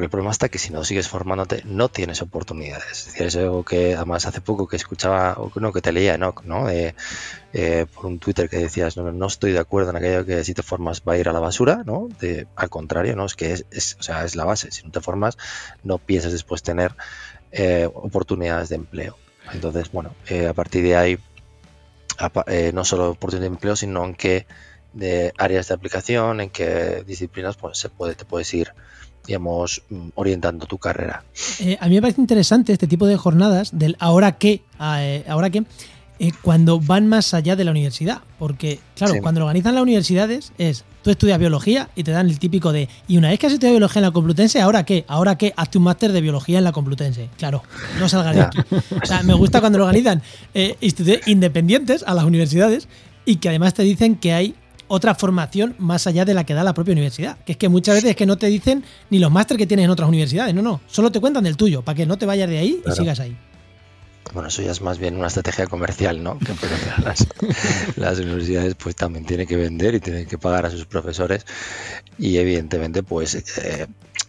Porque el problema está que si no sigues formándote, no tienes oportunidades. Es decir, es algo que además hace poco que escuchaba, o no, que te leía, ¿no? ¿no? Eh, por un Twitter que decías, no, no estoy de acuerdo en aquello que si te formas va a ir a la basura, ¿no? Al contrario, ¿no? Es que es, o sea, es la base. Si no te formas, no piensas después tener eh, oportunidades de empleo. Entonces, bueno, a partir de ahí, no solo oportunidades de empleo, sino en que de áreas de aplicación, en qué disciplinas pues, se puede, te puedes ir digamos, mm, orientando tu carrera. Eh, a mí me parece interesante este tipo de jornadas del ahora qué, eh, ahora qué, eh, cuando van más allá de la universidad. Porque, claro, cuando lo organizan las universidades es, tú estudias biología y te dan el típico de, y una vez que has estudiado biología en la Complutense, ¿ahora qué? ¿Ahora qué? Hazte un máster de biología en la Complutense. Claro, no salgas de aquí. O sea, me gusta cuando lo organizan institutos independientes a las universidades y que además te dicen que hay otra formación más allá de la que da la propia universidad. Que es que muchas veces es que no te dicen ni los másteres que tienes en otras universidades, no, no, solo te cuentan del tuyo, para que no te vayas de ahí y sigas ahí. Bueno, eso ya es más bien una estrategia comercial, ¿no? Que las, las universidades pues también tienen que vender y tienen que pagar a sus profesores y evidentemente pues eh,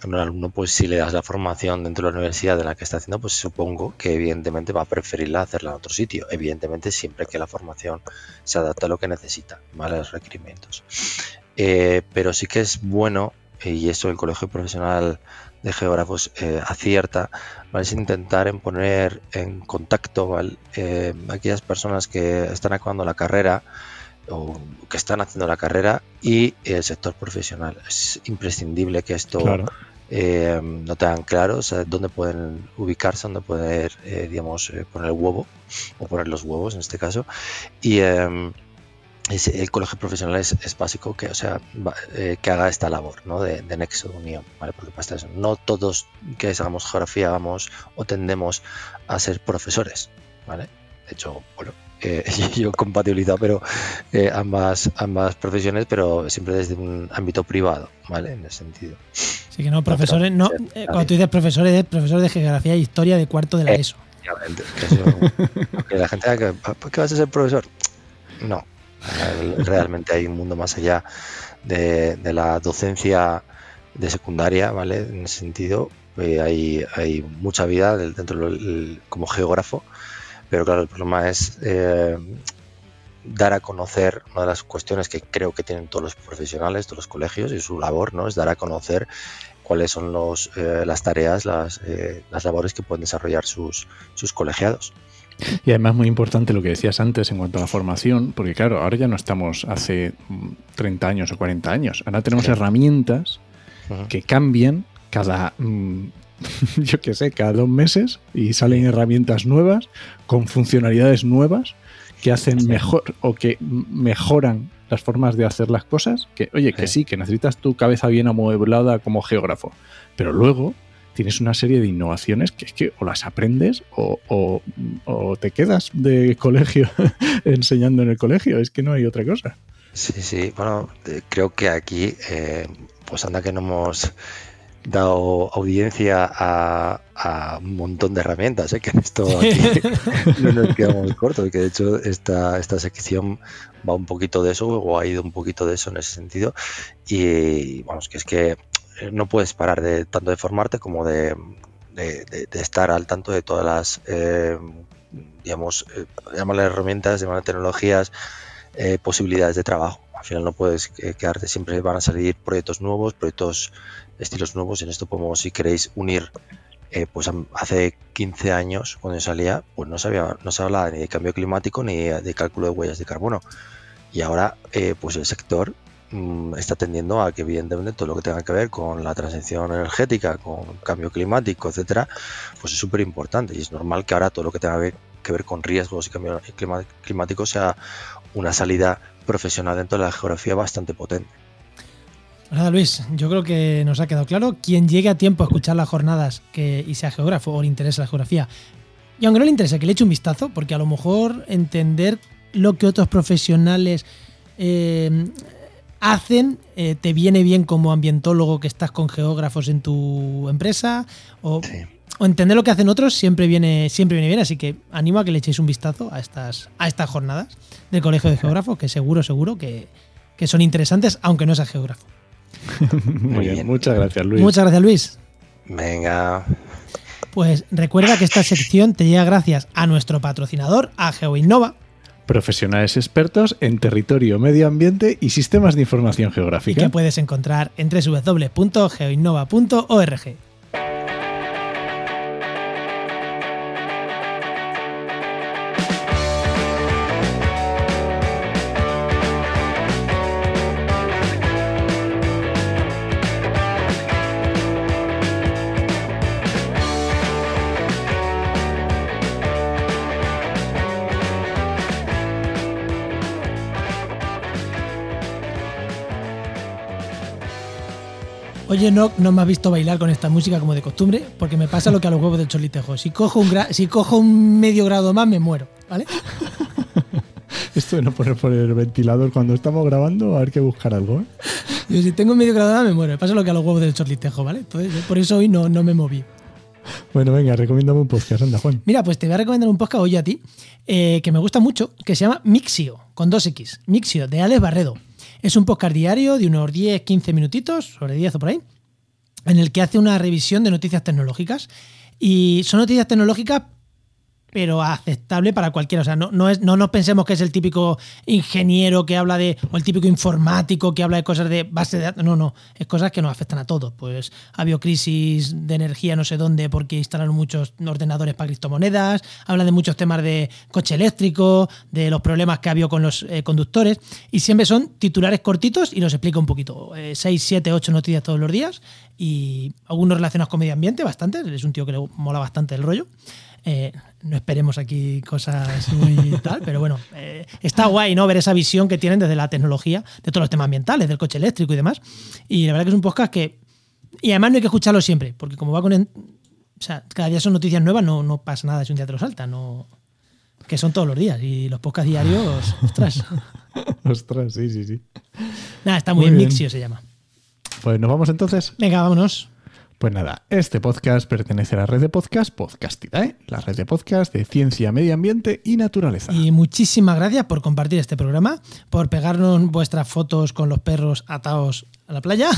un alumno, pues si le das la formación dentro de la universidad de la que está haciendo, pues supongo que evidentemente va a preferirla hacerla en otro sitio. Evidentemente siempre que la formación se adapte a lo que necesita, ¿vale? A los requerimientos. Eh, pero sí que es bueno, y esto el Colegio Profesional de Geógrafos eh, acierta, ¿vale? es intentar en poner en contacto ¿vale? Eh, aquellas personas que están acabando la carrera o que están haciendo la carrera y el sector profesional. Es imprescindible que esto eh, no tengan claro dónde pueden ubicarse, dónde poder, eh, digamos, eh, poner el huevo o poner los huevos en este caso. Y em, el colegio profesional es, básico que, o sea, que haga esta labor ¿no? de, nexo de unión, ¿vale? Porque pasa eso. No todos que hagamos geografía vamos o tendemos a ser profesores, ¿vale? De hecho, bueno, eh, yo compatibilizado pero eh, ambas ambas profesiones pero siempre desde un ámbito privado vale en ese sentido. Sí que no profesores no, eh, cuando tú dices profesores es profesor de geografía e historia de cuarto de la ESO. Que la gente que, ¿por qué vas a ser profesor? no realmente hay un mundo más allá de, la docencia de secundaria vale en ese sentido hay, hay mucha vida dentro del, como geógrafo pero claro, el problema es eh, dar a conocer una de las cuestiones que creo que tienen todos los profesionales, todos los colegios y su labor, ¿no? Es dar a conocer cuáles son los, eh, las tareas, las, eh, las, labores que pueden desarrollar sus, sus colegiados. Y además muy importante lo que decías antes en cuanto a la formación, porque claro, ahora ya no estamos hace 30 años o 40 años, ahora tenemos herramientas que cambian cada mm, yo qué sé, cada dos meses y salen herramientas nuevas con funcionalidades nuevas que hacen mejor o que mejoran las formas de hacer las cosas. Que, oye, que sí, que necesitas tu cabeza bien amueblada como geógrafo, pero luego tienes una serie de innovaciones que es que o las aprendes o, o, te quedas de colegio enseñando en el colegio, es que no hay otra cosa. Sí, sí, bueno, eh, creo que aquí, eh, pues anda que no hemos dado audiencia a, un montón de herramientas, ¿eh? que en esto aquí no nos quedamos cortos, que de hecho esta, esta sección va un poquito de eso, o ha ido un poquito de eso en ese sentido, y vamos, que es que no puedes parar de tanto de formarte como de, estar al tanto de todas las, eh, digamos, eh, herramientas, llamarle tecnologías, eh, posibilidades de trabajo. Al final no puedes quedarte, siempre van a salir proyectos nuevos, proyectos estilos nuevos. En esto podemos, si queréis, unir. Eh, pues hace 15 años, cuando salía, pues no, sabía, no se hablaba ni de cambio climático ni de cálculo de huellas de carbono. Y ahora, eh, pues el sector mm, está tendiendo a que, evidentemente, todo lo que tenga que ver con la transición energética, con cambio climático, etcétera, pues es súper importante. Y es normal que ahora todo lo que tenga que ver con riesgos y cambio climático sea una salida profesional dentro de la geografía bastante potente. Nada, Luis, yo creo que nos ha quedado claro. Quien llegue a tiempo a escuchar las jornadas que, y sea geógrafo o le interesa la geografía, y aunque no le interese, que le eche un vistazo, porque a lo mejor entender lo que otros profesionales eh, hacen eh, te viene bien como ambientólogo que estás con geógrafos en tu empresa, o, entender lo que hacen otros siempre viene, siempre viene bien. Así que animo a que le echéis un vistazo a estas, a estas jornadas del Colegio de Geógrafos, que seguro, seguro que, que son interesantes, aunque no seas geógrafo. Muy bien, muchas gracias Luis. Muchas gracias Luis. Venga. Pues recuerda que esta sección te llega gracias a nuestro patrocinador, a GeoInnova. Profesionales expertos en territorio, medio ambiente y sistemas de información geográfica. Y que puedes encontrar en www.geoinnova.org. Oye, no, no me has visto bailar con esta música como de costumbre, porque me pasa lo que a los huevos del cholitejo. Si cojo un, si cojo un medio grado más, me muero, ¿vale? Esto de no poner por el ventilador cuando estamos grabando, a ver que buscar algo, ¿eh? Yo, si tengo un medio grado más, me muero. Me pasa lo que a los huevos del cholitejo, ¿vale? Entonces, por eso hoy no, no me moví. Bueno, venga, recomiéndame un podcast, anda, Juan. Mira, pues te voy a recomendar un podcast hoy a ti, eh, que me gusta mucho, que se llama Mixio, con dos X. Mixio, de Alex Barredo. Es un podcast diario de unos 10-15 minutitos, sobre 10 o por ahí, en el que hace una revisión de noticias tecnológicas. Y son noticias tecnológicas pero aceptable para cualquiera. O sea, no, no, es, no nos pensemos que es el típico ingeniero que habla de, o el típico informático que habla de cosas de base de datos. No, no, es cosas que nos afectan a todos. Pues ha habido crisis de energía no sé dónde porque instalaron muchos ordenadores para criptomonedas, habla de muchos temas de coche eléctrico, de los problemas que ha habido con los eh, conductores, y siempre son titulares cortitos y los explica un poquito. Eh, seis, siete, ocho noticias todos los días y algunos relacionados con medio ambiente, bastante. Es un tío que le mola bastante el rollo. Eh, no esperemos aquí cosas muy tal, pero bueno, eh, está guay, ¿no? Ver esa visión que tienen desde la tecnología, de todos los temas ambientales, del coche eléctrico y demás. Y la verdad que es un podcast que. Y además no hay que escucharlo siempre, porque como va con. O sea, cada día son noticias nuevas, no, no pasa nada si un día te lo salta, no. Que son todos los días. Y los podcasts diarios, ostras. Ostras, sí, sí, sí. Nada, está muy, Muy bien, bien. Mixio se llama. Pues nos vamos entonces. Venga, vámonos. Pues nada, este podcast pertenece a la red de podcast Podcastidae, la red de podcast de ciencia, medio ambiente y naturaleza. Y muchísimas gracias por compartir este programa, por pegarnos vuestras fotos con los perros atados a la playa.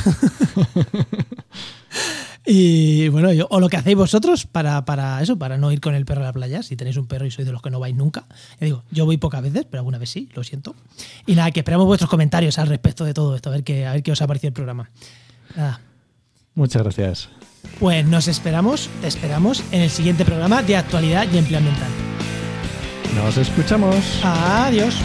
y bueno, yo- o lo que hacéis vosotros para, para eso, para no ir con el perro a la playa. Si tenéis un perro y sois de los que no vais nunca. Ya digo, yo voy pocas veces, pero alguna vez sí, lo siento. Y nada, que esperamos vuestros comentarios al respecto de todo esto, a ver qué, a ver qué os ha parecido el programa. Nada. Muchas gracias. Pues nos esperamos, te esperamos en el siguiente programa de actualidad y empleo ambiental. Nos escuchamos. Adiós.